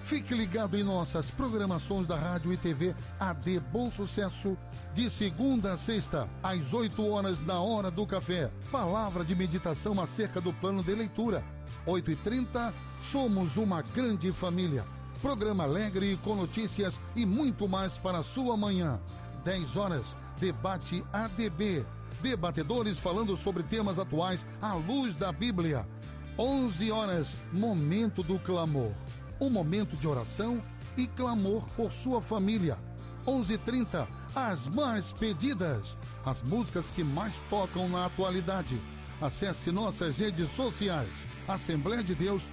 Fique ligado em nossas programações da Rádio e TV AD Bom Sucesso, de segunda a sexta, às 8 horas na hora do café. Palavra de meditação acerca do plano de leitura. 8 e 30 somos uma grande família. Programa alegre com notícias e muito mais para a sua manhã. 10 horas, debate ADB. Debatedores falando sobre temas atuais à luz da Bíblia. 11 horas, momento do clamor um momento de oração e clamor por sua família. 11:30 as mais pedidas, as músicas que mais tocam na atualidade. Acesse nossas redes sociais. Assembleia de Deus,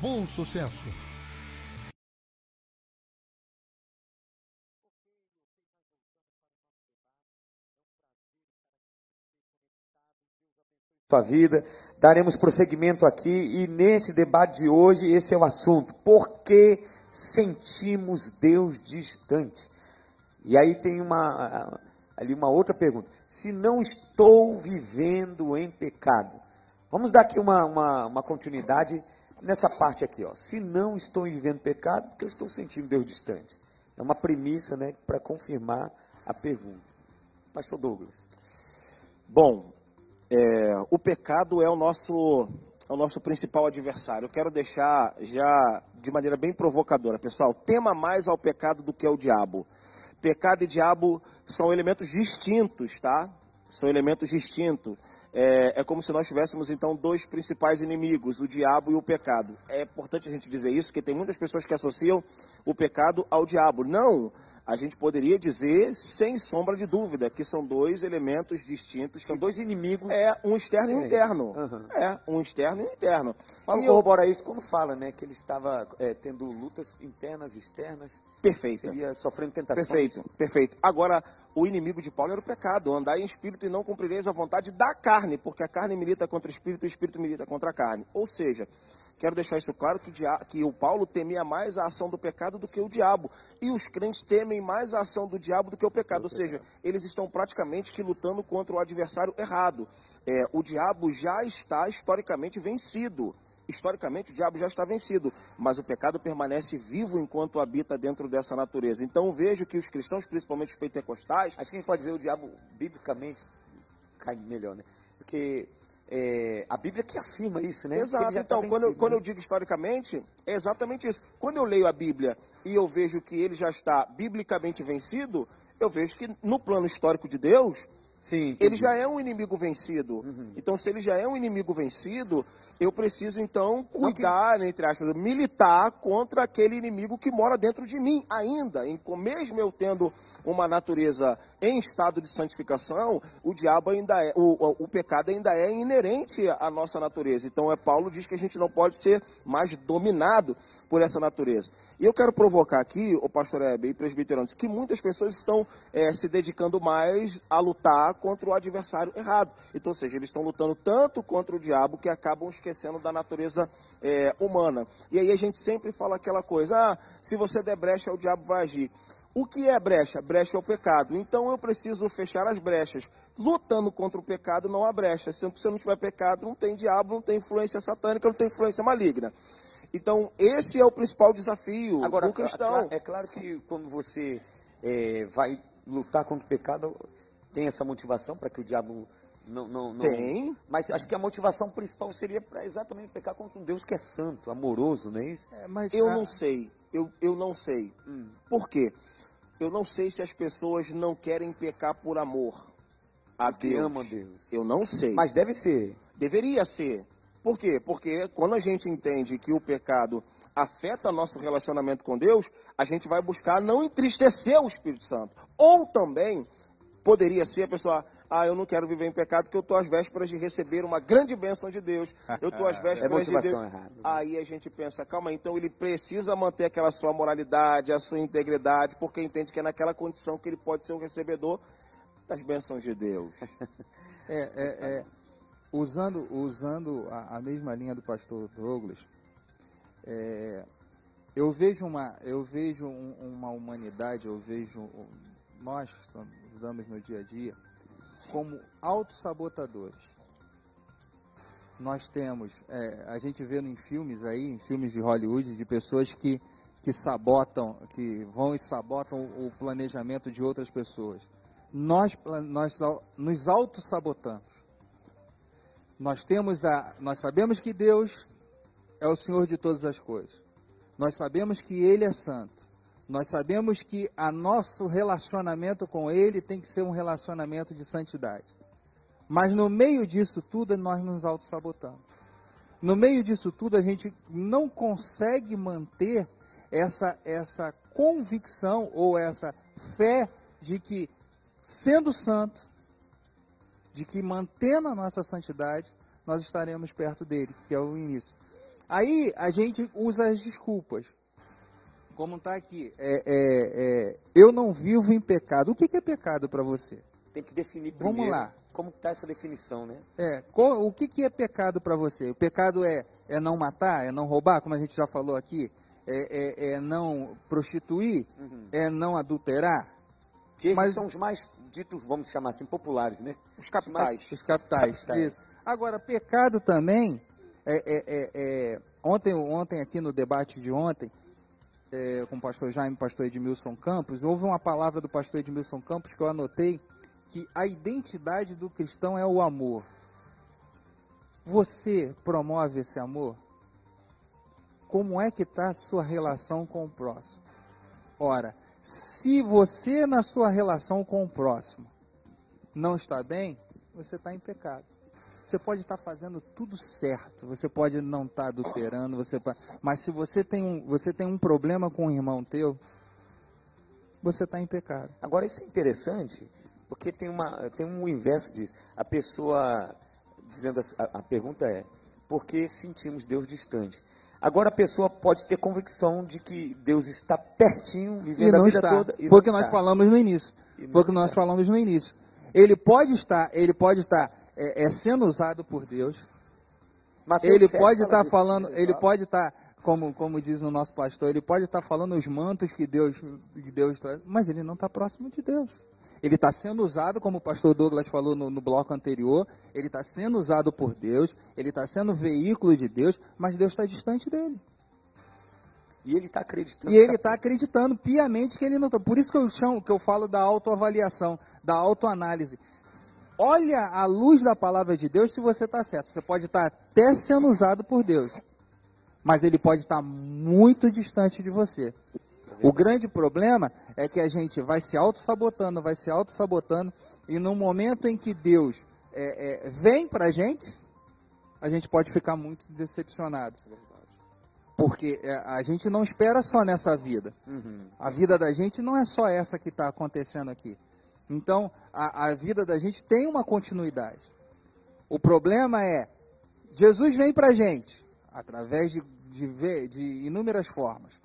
bom sucesso. Sua vida, daremos prosseguimento aqui e nesse debate de hoje esse é o assunto. Por que sentimos Deus distante? E aí tem uma ali uma outra pergunta. Se não estou vivendo em pecado, vamos dar aqui uma, uma, uma continuidade nessa parte aqui, ó. Se não estou vivendo pecado, porque eu estou sentindo Deus distante. É uma premissa, né, para confirmar a pergunta. Pastor Douglas. Bom, é, o pecado é o nosso é o nosso principal adversário. Eu quero deixar já de maneira bem provocadora, pessoal, tema mais ao pecado do que ao diabo. Pecado e diabo são elementos distintos, tá? São elementos distintos. É, é, como se nós tivéssemos então dois principais inimigos, o diabo e o pecado. É importante a gente dizer isso, porque tem muitas pessoas que associam o pecado ao diabo. Não, a gente poderia dizer, sem sombra de dúvida, que são dois elementos distintos. São dois inimigos. É, um externo e um interno. Uhum. É, um externo e um interno. Paulo corrobora eu... isso quando fala, né, que ele estava é, tendo lutas internas e externas. Perfeito. Seria sofrendo tentações. Perfeito, perfeito. Agora, o inimigo de Paulo era o pecado, andar em espírito e não cumprireis a vontade da carne, porque a carne milita contra o espírito e o espírito milita contra a carne. Ou seja, Quero deixar isso claro que, que o Paulo temia mais a ação do pecado do que o diabo. E os crentes temem mais a ação do diabo do que o pecado. Ou seja, eles estão praticamente que lutando contra o adversário errado. É, o diabo já está historicamente vencido. Historicamente, o diabo já está vencido, mas o pecado permanece vivo enquanto habita dentro dessa natureza. Então, vejo que os cristãos, principalmente os pentecostais. Acho que a gente pode dizer o diabo, biblicamente, cai melhor, né? Porque é, a Bíblia que afirma isso, né? Exato. Tá então, tá quando, eu, quando né? eu digo historicamente, é exatamente isso. Quando eu leio a Bíblia e eu vejo que ele já está biblicamente vencido, eu vejo que no plano histórico de Deus, Sim, ele já é um inimigo vencido. Uhum. Então, se ele já é um inimigo vencido, eu preciso então cuidar, que... entre aspas, militar contra aquele inimigo que mora dentro de mim ainda. Em, mesmo eu tendo uma natureza em estado de santificação, o diabo ainda é, o, o, o pecado ainda é inerente à nossa natureza. Então, é Paulo diz que a gente não pode ser mais dominado por essa natureza. E eu quero provocar aqui, o pastor Hebe e presbiterantes, que muitas pessoas estão é, se dedicando mais a lutar contra o adversário errado. Então, ou seja, eles estão lutando tanto contra o diabo que acabam esquecendo da natureza é, humana. E aí a gente sempre fala aquela coisa, ah, se você der brecha, o diabo vai agir. O que é brecha? Brecha é o pecado. Então eu preciso fechar as brechas. Lutando contra o pecado não há brecha. Se você não tiver pecado, não tem diabo, não tem influência satânica, não tem influência maligna. Então, esse é o principal desafio Agora, do cristão. É claro que quando você é, vai lutar contra o pecado, tem essa motivação para que o diabo não, não, não, Tem. Mas acho que a motivação principal seria para exatamente pecar contra um Deus que é santo, amoroso, não é isso? É, mas, eu não sei. Eu, eu não sei. Hum. Por quê? Eu não sei se as pessoas não querem pecar por amor a Deus. ama Deus. Eu não sei. Mas deve ser. Deveria ser. Por quê? Porque quando a gente entende que o pecado afeta nosso relacionamento com Deus, a gente vai buscar não entristecer o Espírito Santo. Ou também poderia ser a pessoa, ah, eu não quero viver em pecado porque eu estou às vésperas de receber uma grande bênção de Deus. Eu estou às vésperas é de Deus. Errada. Né? Aí a gente pensa, calma, então ele precisa manter aquela sua moralidade, a sua integridade, porque entende que é naquela condição que ele pode ser um recebedor das bênçãos de Deus. é, é, é, usando usando a, a, mesma linha do pastor Douglas, é, eu vejo uma eu vejo um, uma humanidade, eu vejo nós estamos no dia a dia como autossabotadores. Nós temos, é, a gente vê em filmes aí, em filmes de Hollywood, de pessoas que, que sabotam, que vão e sabotam o planejamento de outras pessoas. Nós, nós nos autossabotamos. Nós temos a, nós sabemos que Deus é o Senhor de todas as coisas. Nós sabemos que Ele é santo. Nós sabemos que a nosso relacionamento com Ele tem que ser um relacionamento de santidade. Mas no meio disso tudo, nós nos auto-sabotamos. No meio disso tudo, a gente não consegue manter essa, essa convicção ou essa fé de que, sendo santo, de que mantendo a nossa santidade, nós estaremos perto dele, que é o início. Aí a gente usa as desculpas como está aqui, é, é, é, eu não vivo em pecado. O que, que é pecado para você? Tem que definir primeiro. Vamos lá. Como está essa definição, né? É, qual, o que, que é pecado para você? O pecado é, é não matar, é não roubar, como a gente já falou aqui, é, é, é não prostituir, uhum. é não adulterar. Que esses Mas, são os mais ditos, vamos chamar assim, populares, né? Os capitais. Os, os capitais, capitais. Isso. Agora, pecado também, é, é, é, é, ontem, ontem aqui no debate de ontem, é, com o pastor Jaime pastor Edmilson Campos, houve uma palavra do pastor Edmilson Campos que eu anotei, que a identidade do cristão é o amor. Você promove esse amor? Como é que está a sua relação com o próximo? Ora, se você na sua relação com o próximo não está bem, você está em pecado. Você pode estar fazendo tudo certo, você pode não estar adulterando, você mas se você tem um, você tem um problema com um irmão teu, você está em pecado. Agora isso é interessante, porque tem uma tem um inverso disso. A pessoa dizendo a, a pergunta é: por que sentimos Deus distante? Agora a pessoa pode ter convicção de que Deus está pertinho, vivendo a vida está. toda. E Foi o que nós falamos no início. Foi o que nós falamos no início. Ele pode estar, ele pode estar é, é sendo usado por Deus. Mateus ele pode estar tá falando, ele pode estar, tá, como, como diz o nosso pastor, ele pode estar tá falando os mantos que Deus, que Deus traz, mas ele não está próximo de Deus. Ele está sendo usado, como o pastor Douglas falou no, no bloco anterior, ele está sendo usado por Deus, ele está sendo veículo de Deus, mas Deus está distante dele. E ele está acreditando. E ele está acreditando piamente que ele não está. Por isso que eu chamo, que eu falo da autoavaliação, da autoanálise olha a luz da palavra de Deus se você está certo. Você pode estar tá até sendo usado por Deus, mas ele pode estar tá muito distante de você. O grande problema é que a gente vai se auto-sabotando, vai se auto-sabotando, e no momento em que Deus é, é, vem para a gente, a gente pode ficar muito decepcionado. Porque é, a gente não espera só nessa vida. Uhum. A vida da gente não é só essa que está acontecendo aqui. Então, a, a vida da gente tem uma continuidade. O problema é, Jesus vem para a gente, através de, de, de inúmeras formas.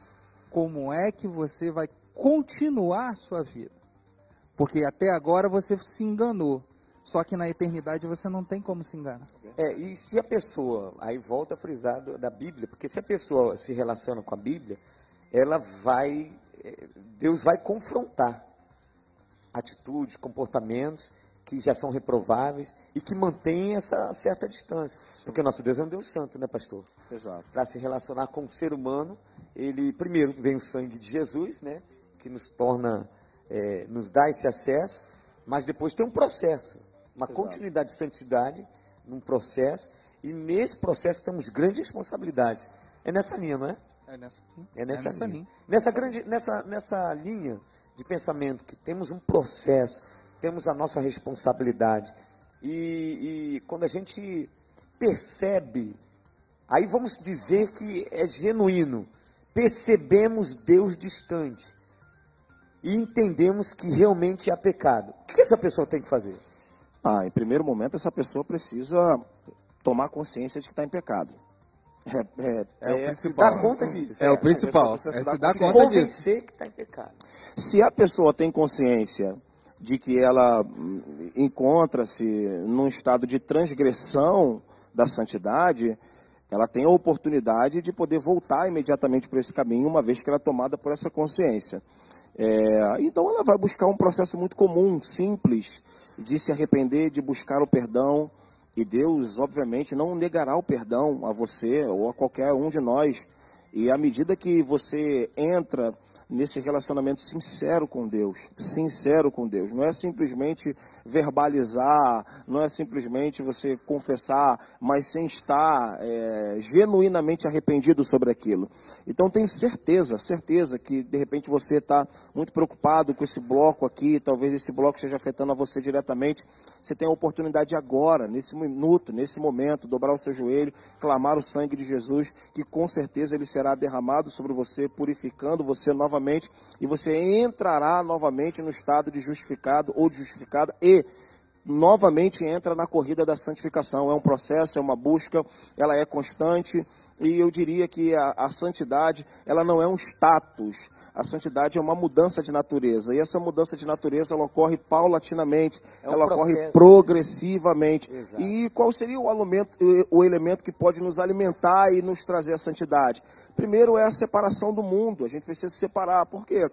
Como é que você vai continuar a sua vida? Porque até agora você se enganou. Só que na eternidade você não tem como se enganar. É, e se a pessoa, aí volta a frisar da Bíblia, porque se a pessoa se relaciona com a Bíblia, ela vai, é, Deus vai confrontar atitudes, comportamentos que já são reprováveis e que mantêm essa certa distância. Porque nosso Deus é um Deus santo, né, pastor? Exato. Para se relacionar com o ser humano, ele primeiro vem o sangue de Jesus, né, que nos torna, é, nos dá esse acesso, mas depois tem um processo, uma Exato. continuidade de santidade, num processo, e nesse processo temos grandes responsabilidades. É nessa linha, não é? É nessa, é nessa, é nessa linha. linha. Nessa, grande, nessa, nessa linha de pensamento, que temos um processo, temos a nossa responsabilidade. E, e quando a gente percebe, aí vamos dizer que é genuíno, percebemos Deus distante e entendemos que realmente há pecado, o que essa pessoa tem que fazer? Ah, em primeiro momento, essa pessoa precisa tomar consciência de que está em pecado. É, é, é, o principal. Dar conta disso. É, o principal. É se dar conta Convencer disso. que está em pecado. Se a pessoa tem consciência de que ela hum, encontra-se num estado de transgressão da santidade, ela tem a oportunidade de poder voltar imediatamente para esse caminho, uma vez que ela é tomada por essa consciência. É, então ela vai buscar um processo muito comum, simples, de se arrepender, de buscar o perdão. E Deus, obviamente, não negará o perdão a você ou a qualquer um de nós. E à medida que você entra nesse relacionamento sincero com Deus, sincero com Deus. Não é simplesmente verbalizar, não é simplesmente você confessar, mas sem estar é, genuinamente arrependido sobre aquilo. Então tenho certeza, certeza que de repente você está muito preocupado com esse bloco aqui, talvez esse bloco esteja afetando a você diretamente. Você tem a oportunidade agora, nesse minuto, nesse momento, dobrar o seu joelho, clamar o sangue de Jesus, que com certeza ele será derramado sobre você, purificando você novamente, e você entrará novamente no estado de justificado ou de justificada e novamente entra na corrida da santificação. É um processo, é uma busca, ela é constante e eu diria que a, a santidade ela não é um status. A santidade é uma mudança de natureza e essa mudança de natureza ela ocorre paulatinamente, é um ela processo. ocorre progressivamente. E qual seria o, alimento, o elemento que pode nos alimentar e nos trazer a santidade? Primeiro é a separação do mundo. A gente precisa se separar. Por quê?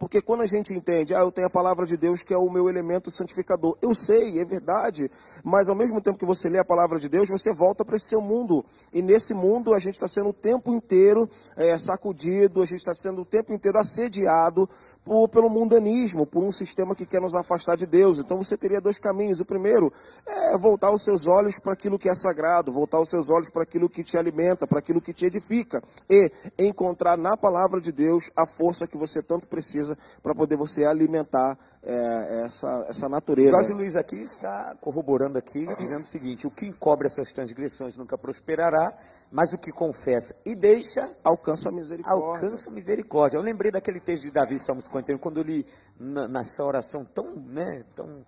Porque quando a gente entende, ah, eu tenho a palavra de Deus que é o meu elemento santificador. Eu sei, é verdade, mas ao mesmo tempo que você lê a palavra de Deus, você volta para esse seu mundo. E nesse mundo a gente está sendo o tempo inteiro é, sacudido, a gente está sendo o tempo inteiro assediado por, pelo mundanismo, por um sistema que quer nos afastar de Deus. Então você teria dois caminhos. O primeiro é voltar os seus olhos para aquilo que é sagrado, voltar os seus olhos para aquilo que te alimenta, para aquilo que te edifica. E encontrar na palavra de Deus a força que você tanto precisa para poder você alimentar é, essa, essa natureza. Jorge Luiz aqui está corroborando aqui, dizendo o seguinte: o que encobre as suas transgressões nunca prosperará, mas o que confessa e deixa alcança a misericórdia. Alcança a misericórdia. Eu lembrei daquele texto de Davi, Salmo 51, quando ele, na, nessa oração tão, né, tão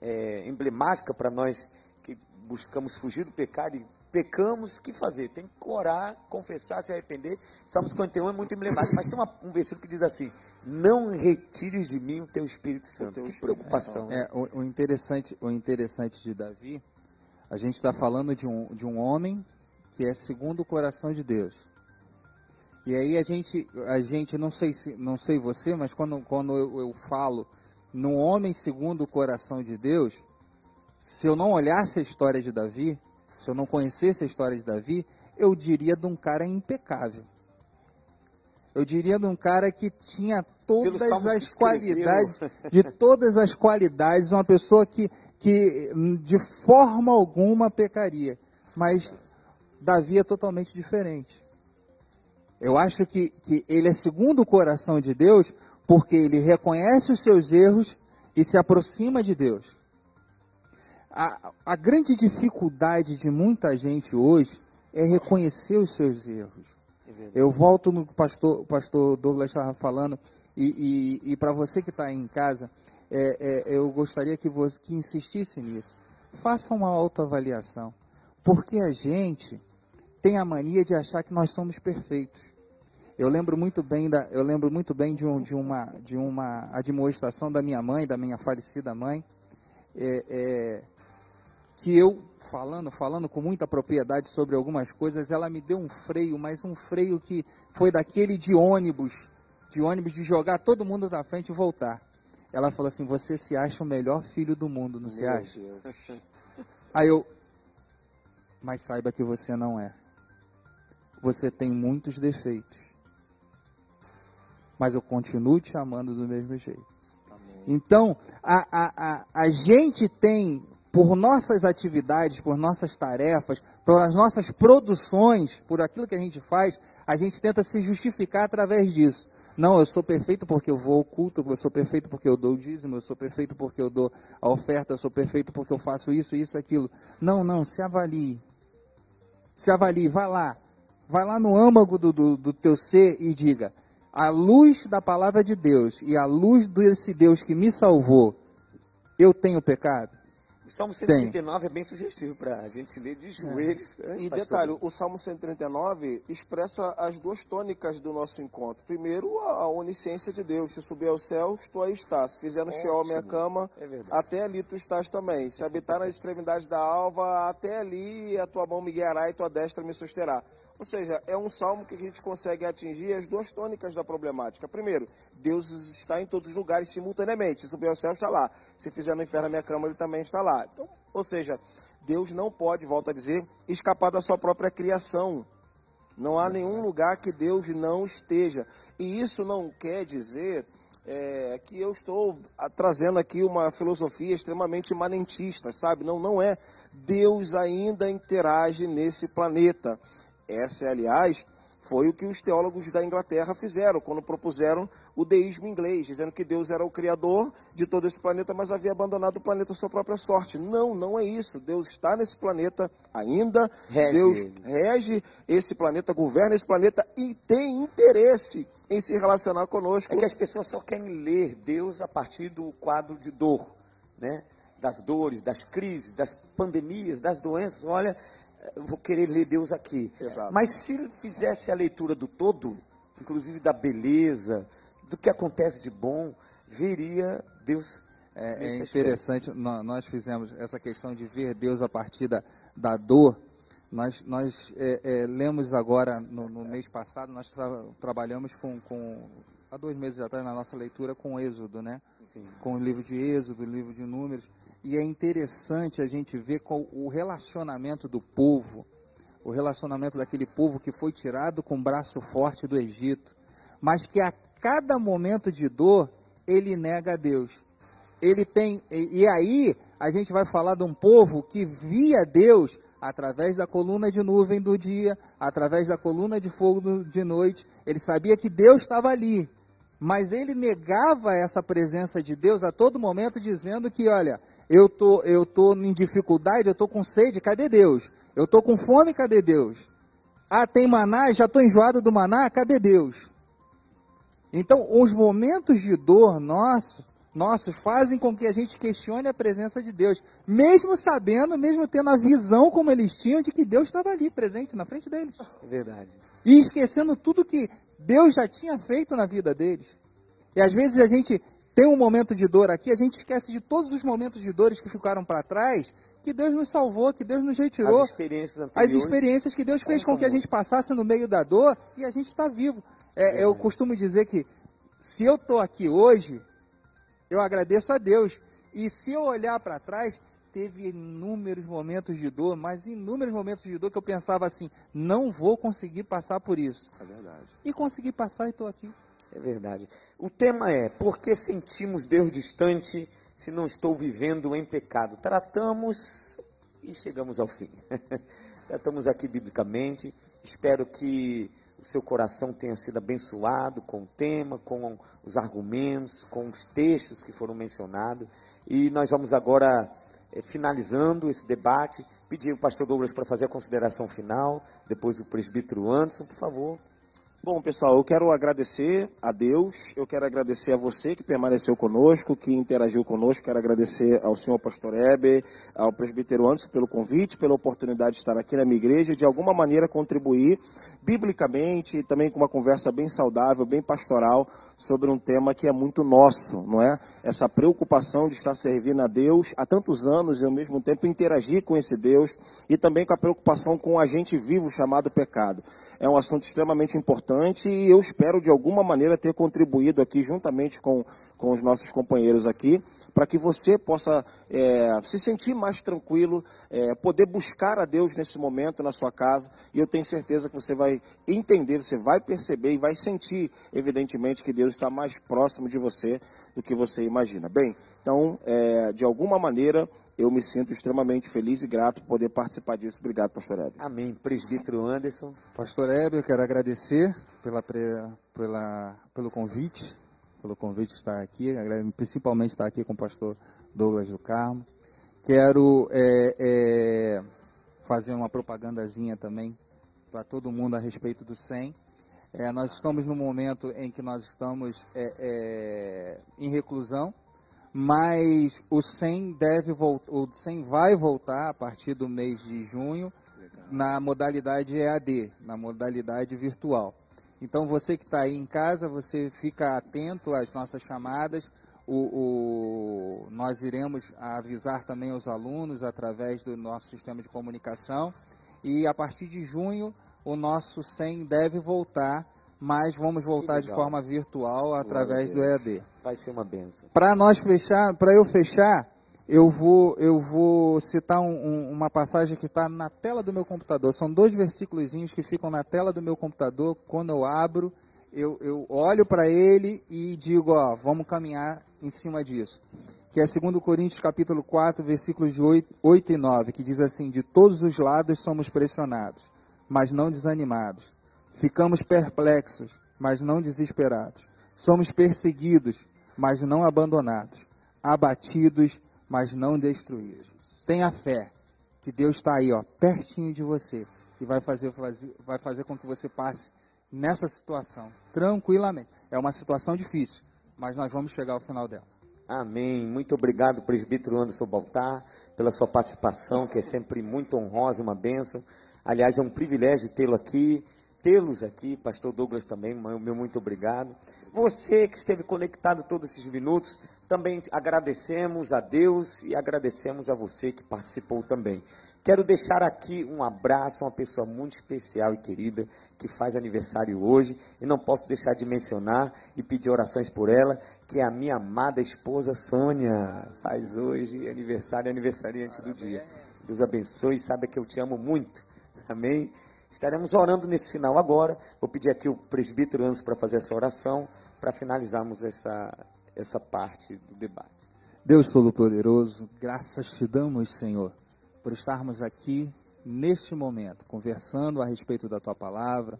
é, emblemática para nós que buscamos fugir do pecado e pecamos, o que fazer? Tem que orar, confessar, se arrepender. Salmo 51 é muito emblemático, mas tem uma, um versículo que diz assim: não retires de mim o teu Espírito Santo. Que preocupação. É, o, o, interessante, o interessante de Davi, a gente está falando de um, de um homem que é segundo o coração de Deus. E aí a gente, a gente não sei se, não sei você, mas quando, quando eu, eu falo num homem segundo o coração de Deus, se eu não olhasse a história de Davi, se eu não conhecesse a história de Davi, eu diria de um cara impecável. Eu diria de um cara que tinha todas as qualidades, de todas as qualidades, uma pessoa que, que de forma alguma pecaria. Mas Davi é totalmente diferente. Eu acho que, que ele é segundo o coração de Deus porque ele reconhece os seus erros e se aproxima de Deus. A, a grande dificuldade de muita gente hoje é reconhecer os seus erros. É eu volto no que o pastor, pastor Douglas estava falando, e, e, e para você que está em casa, é, é, eu gostaria que você que insistisse nisso. Faça uma autoavaliação. Porque a gente tem a mania de achar que nós somos perfeitos. Eu lembro muito bem da, eu lembro muito bem de, um, de uma de uma admoestação da minha mãe, da minha falecida mãe, é, é, que eu falando, falando com muita propriedade sobre algumas coisas, ela me deu um freio, mas um freio que foi daquele de ônibus, de ônibus de jogar todo mundo na frente e voltar. Ela falou assim: "Você se acha o melhor filho do mundo, não Meu se acha?" Deus. Aí eu mas saiba que você não é. Você tem muitos defeitos. Mas eu continuo te amando do mesmo jeito. Então, a, a, a, a gente tem por nossas atividades, por nossas tarefas, pelas nossas produções, por aquilo que a gente faz, a gente tenta se justificar através disso. Não, eu sou perfeito porque eu vou ao culto, eu sou perfeito porque eu dou o dízimo, eu sou perfeito porque eu dou a oferta, eu sou perfeito porque eu faço isso, isso, aquilo. Não, não, se avalie. Se avalie, vá lá. vai lá no âmago do, do, do teu ser e diga: a luz da palavra de Deus e a luz desse Deus que me salvou, eu tenho pecado? O Salmo 139 Tem. é bem sugestivo para a gente ler de joelhos. É. E detalhe, o Salmo 139 expressa as duas tônicas do nosso encontro. Primeiro, a onisciência de Deus. Se subir ao céu, tu aí estás. Se fizer no Sheol minha cama, é até ali tu estás também. Se habitar nas extremidades da alva, até ali a tua mão me guiará e tua destra me susterá. Ou seja, é um salmo que a gente consegue atingir as duas tônicas da problemática. Primeiro, Deus está em todos os lugares simultaneamente. Se subir ao céu, está lá. Se fizer no inferno a minha cama, ele também está lá. Então, ou seja, Deus não pode, volta a dizer, escapar da sua própria criação. Não há nenhum lugar que Deus não esteja. E isso não quer dizer é, que eu estou trazendo aqui uma filosofia extremamente imanentista, sabe? Não, não é. Deus ainda interage nesse planeta. Essa, aliás, foi o que os teólogos da Inglaterra fizeram quando propuseram o deísmo inglês, dizendo que Deus era o criador de todo esse planeta, mas havia abandonado o planeta à sua própria sorte. Não, não é isso. Deus está nesse planeta ainda. Rege. Deus rege esse planeta, governa esse planeta e tem interesse em se relacionar conosco. É que as pessoas só querem ler Deus a partir do quadro de dor, né? Das dores, das crises, das pandemias, das doenças. Olha, vou querer ler Deus aqui. Exato. Mas se fizesse a leitura do todo, inclusive da beleza, do que acontece de bom, veria Deus. É, é interessante, nós fizemos essa questão de ver Deus a partir da, da dor. Nós, nós é, é, lemos agora, no, no, mês passado, nós tra trabalhamos com, com, há dois meses atrás, na nossa leitura, com Êxodo, né? Sim. Com o livro de Êxodo, o livro de Números. E é interessante a gente ver qual, o relacionamento do povo, o relacionamento daquele povo que foi tirado com o braço forte do Egito, mas que a cada momento de dor ele nega a Deus. Ele tem e, e aí a gente vai falar de um povo que via Deus através da coluna de nuvem do dia, através da coluna de fogo de noite. Ele sabia que Deus estava ali, mas ele negava essa presença de Deus a todo momento, dizendo que, olha, eu tô, eu tô em dificuldade, eu tô com sede, cadê Deus? Eu tô com fome, cadê Deus? Ah, tem maná, já tô enjoado do maná, cadê Deus? Então, os momentos de dor nossos, nossos fazem com que a gente questione a presença de Deus, mesmo sabendo, mesmo tendo a visão como eles tinham de que Deus estava ali, presente na frente deles. É verdade. E esquecendo tudo que Deus já tinha feito na vida deles. E às vezes a gente tem um momento de dor aqui, a gente esquece de todos os momentos de dores que ficaram para trás, que Deus nos salvou, que Deus nos retirou. As experiências As experiências que Deus fez com que a gente passasse no meio da dor e a gente está vivo. É, é. Eu costumo dizer que se eu estou aqui hoje, eu agradeço a Deus. E se eu olhar para trás, teve inúmeros momentos de dor, mas inúmeros momentos de dor que eu pensava assim, não vou conseguir passar por isso. É verdade. E consegui passar e estou aqui. É verdade. O tema é: por que sentimos Deus distante se não estou vivendo em pecado? Tratamos e chegamos ao fim. Tratamos aqui biblicamente. Espero que o seu coração tenha sido abençoado com o tema, com os argumentos, com os textos que foram mencionados. E nós vamos agora, eh, finalizando esse debate, pedir o pastor Douglas para fazer a consideração final, depois o presbítero Anderson, por favor. Bom, pessoal, eu quero agradecer a Deus, eu quero agradecer a você que permaneceu conosco, que interagiu conosco, quero agradecer ao senhor pastor Heber, ao presbítero Anderson pelo convite, pela oportunidade de estar aqui na minha igreja e de alguma maneira contribuir biblicamente e também com uma conversa bem saudável, bem pastoral sobre um tema que é muito nosso, não é? Essa preocupação de estar servindo a Deus há tantos anos e ao mesmo tempo interagir com esse Deus e também com a preocupação com o agente vivo chamado pecado é um assunto extremamente importante e eu espero de alguma maneira ter contribuído aqui juntamente com, com os nossos companheiros aqui para que você possa é, se sentir mais tranquilo, é, poder buscar a Deus nesse momento na sua casa e eu tenho certeza que você vai entender, você vai perceber e vai sentir, evidentemente, que Deus está mais próximo de você do que você imagina. Bem, então, é, de alguma maneira, eu me sinto extremamente feliz e grato por poder participar disso. Obrigado, pastor Heber. Amém. Presbítero Anderson. Pastor Heber, eu quero agradecer pela, pela, pelo convite, pelo convite de estar aqui, principalmente estar aqui com o pastor Douglas do Carmo. Quero é, é, fazer uma propagandazinha também para todo mundo a respeito do SEM. É, nós estamos no momento em que nós estamos é, é, em reclusão, mas o SEM deve voltar, o SEM vai voltar a partir do mês de junho na modalidade EAD, na modalidade virtual. Então você que está aí em casa, você fica atento às nossas chamadas. O, o, nós iremos avisar também os alunos através do nosso sistema de comunicação. E a partir de junho, o nosso SEM deve voltar, mas vamos voltar de forma virtual através do EAD. Vai ser uma benção. Para nós fechar, para eu fechar, eu vou, eu vou citar um, um, uma passagem que está na tela do meu computador. São dois versículos que ficam na tela do meu computador. Quando eu abro, eu, eu olho para ele e digo, ó, vamos caminhar em cima disso. Que é 2 Coríntios capítulo 4, versículos 8, 8 e 9, que diz assim, de todos os lados somos pressionados, mas não desanimados. Ficamos perplexos, mas não desesperados. Somos perseguidos, mas não abandonados. Abatidos, mas não destruídos. Tenha fé que Deus está aí, ó, pertinho de você e vai fazer, vai fazer com que você passe nessa situação tranquilamente. É uma situação difícil, mas nós vamos chegar ao final dela. Amém. Muito obrigado, presbítero Anderson Baltar, pela sua participação, que é sempre muito honrosa, uma bênção. Aliás, é um privilégio tê-lo aqui, tê-los aqui, pastor Douglas também, meu muito obrigado. Você que esteve conectado todos esses minutos, também agradecemos a Deus e agradecemos a você que participou também. Quero deixar aqui um abraço a uma pessoa muito especial e querida que faz aniversário hoje e não posso deixar de mencionar e pedir orações por ela, que é a minha amada esposa Sônia. Faz hoje aniversário, aniversariante do dia. Deus abençoe e saiba que eu te amo muito. Amém? Estaremos orando nesse final agora. Vou pedir aqui o presbítero Anso para fazer essa oração, para finalizarmos essa, essa parte do debate. Deus Todo-Poderoso, graças te damos, Senhor, por estarmos aqui neste momento, conversando a respeito da tua palavra,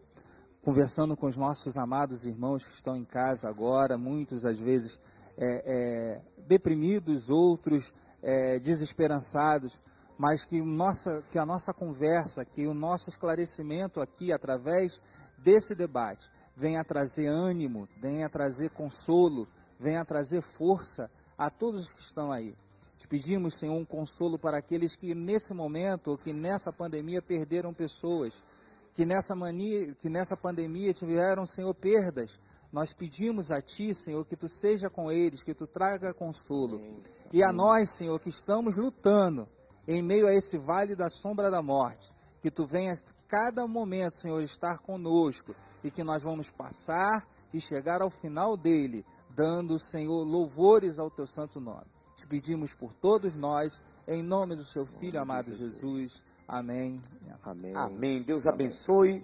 conversando com os nossos amados irmãos que estão em casa agora, muitos às vezes é, é, deprimidos, outros é, desesperançados, mas que, nossa, que a nossa conversa, que o nosso esclarecimento aqui através desse debate venha trazer ânimo, venha trazer consolo, venha trazer força a todos os que estão aí. Te pedimos, Senhor, um consolo para aqueles que nesse momento, ou que nessa pandemia perderam pessoas, que nessa, mania, que nessa pandemia tiveram, Senhor, perdas. Nós pedimos a Ti, Senhor, que Tu seja com eles, que Tu traga consolo. E a nós, Senhor, que estamos lutando em meio a esse vale da sombra da morte, que Tu venhas cada momento, Senhor, estar conosco e que nós vamos passar e chegar ao final dele dando, Senhor, louvores ao teu santo nome. Te pedimos por todos nós, em nome do seu Filho amado Jesus. Amém. Amém. Amém. Deus abençoe.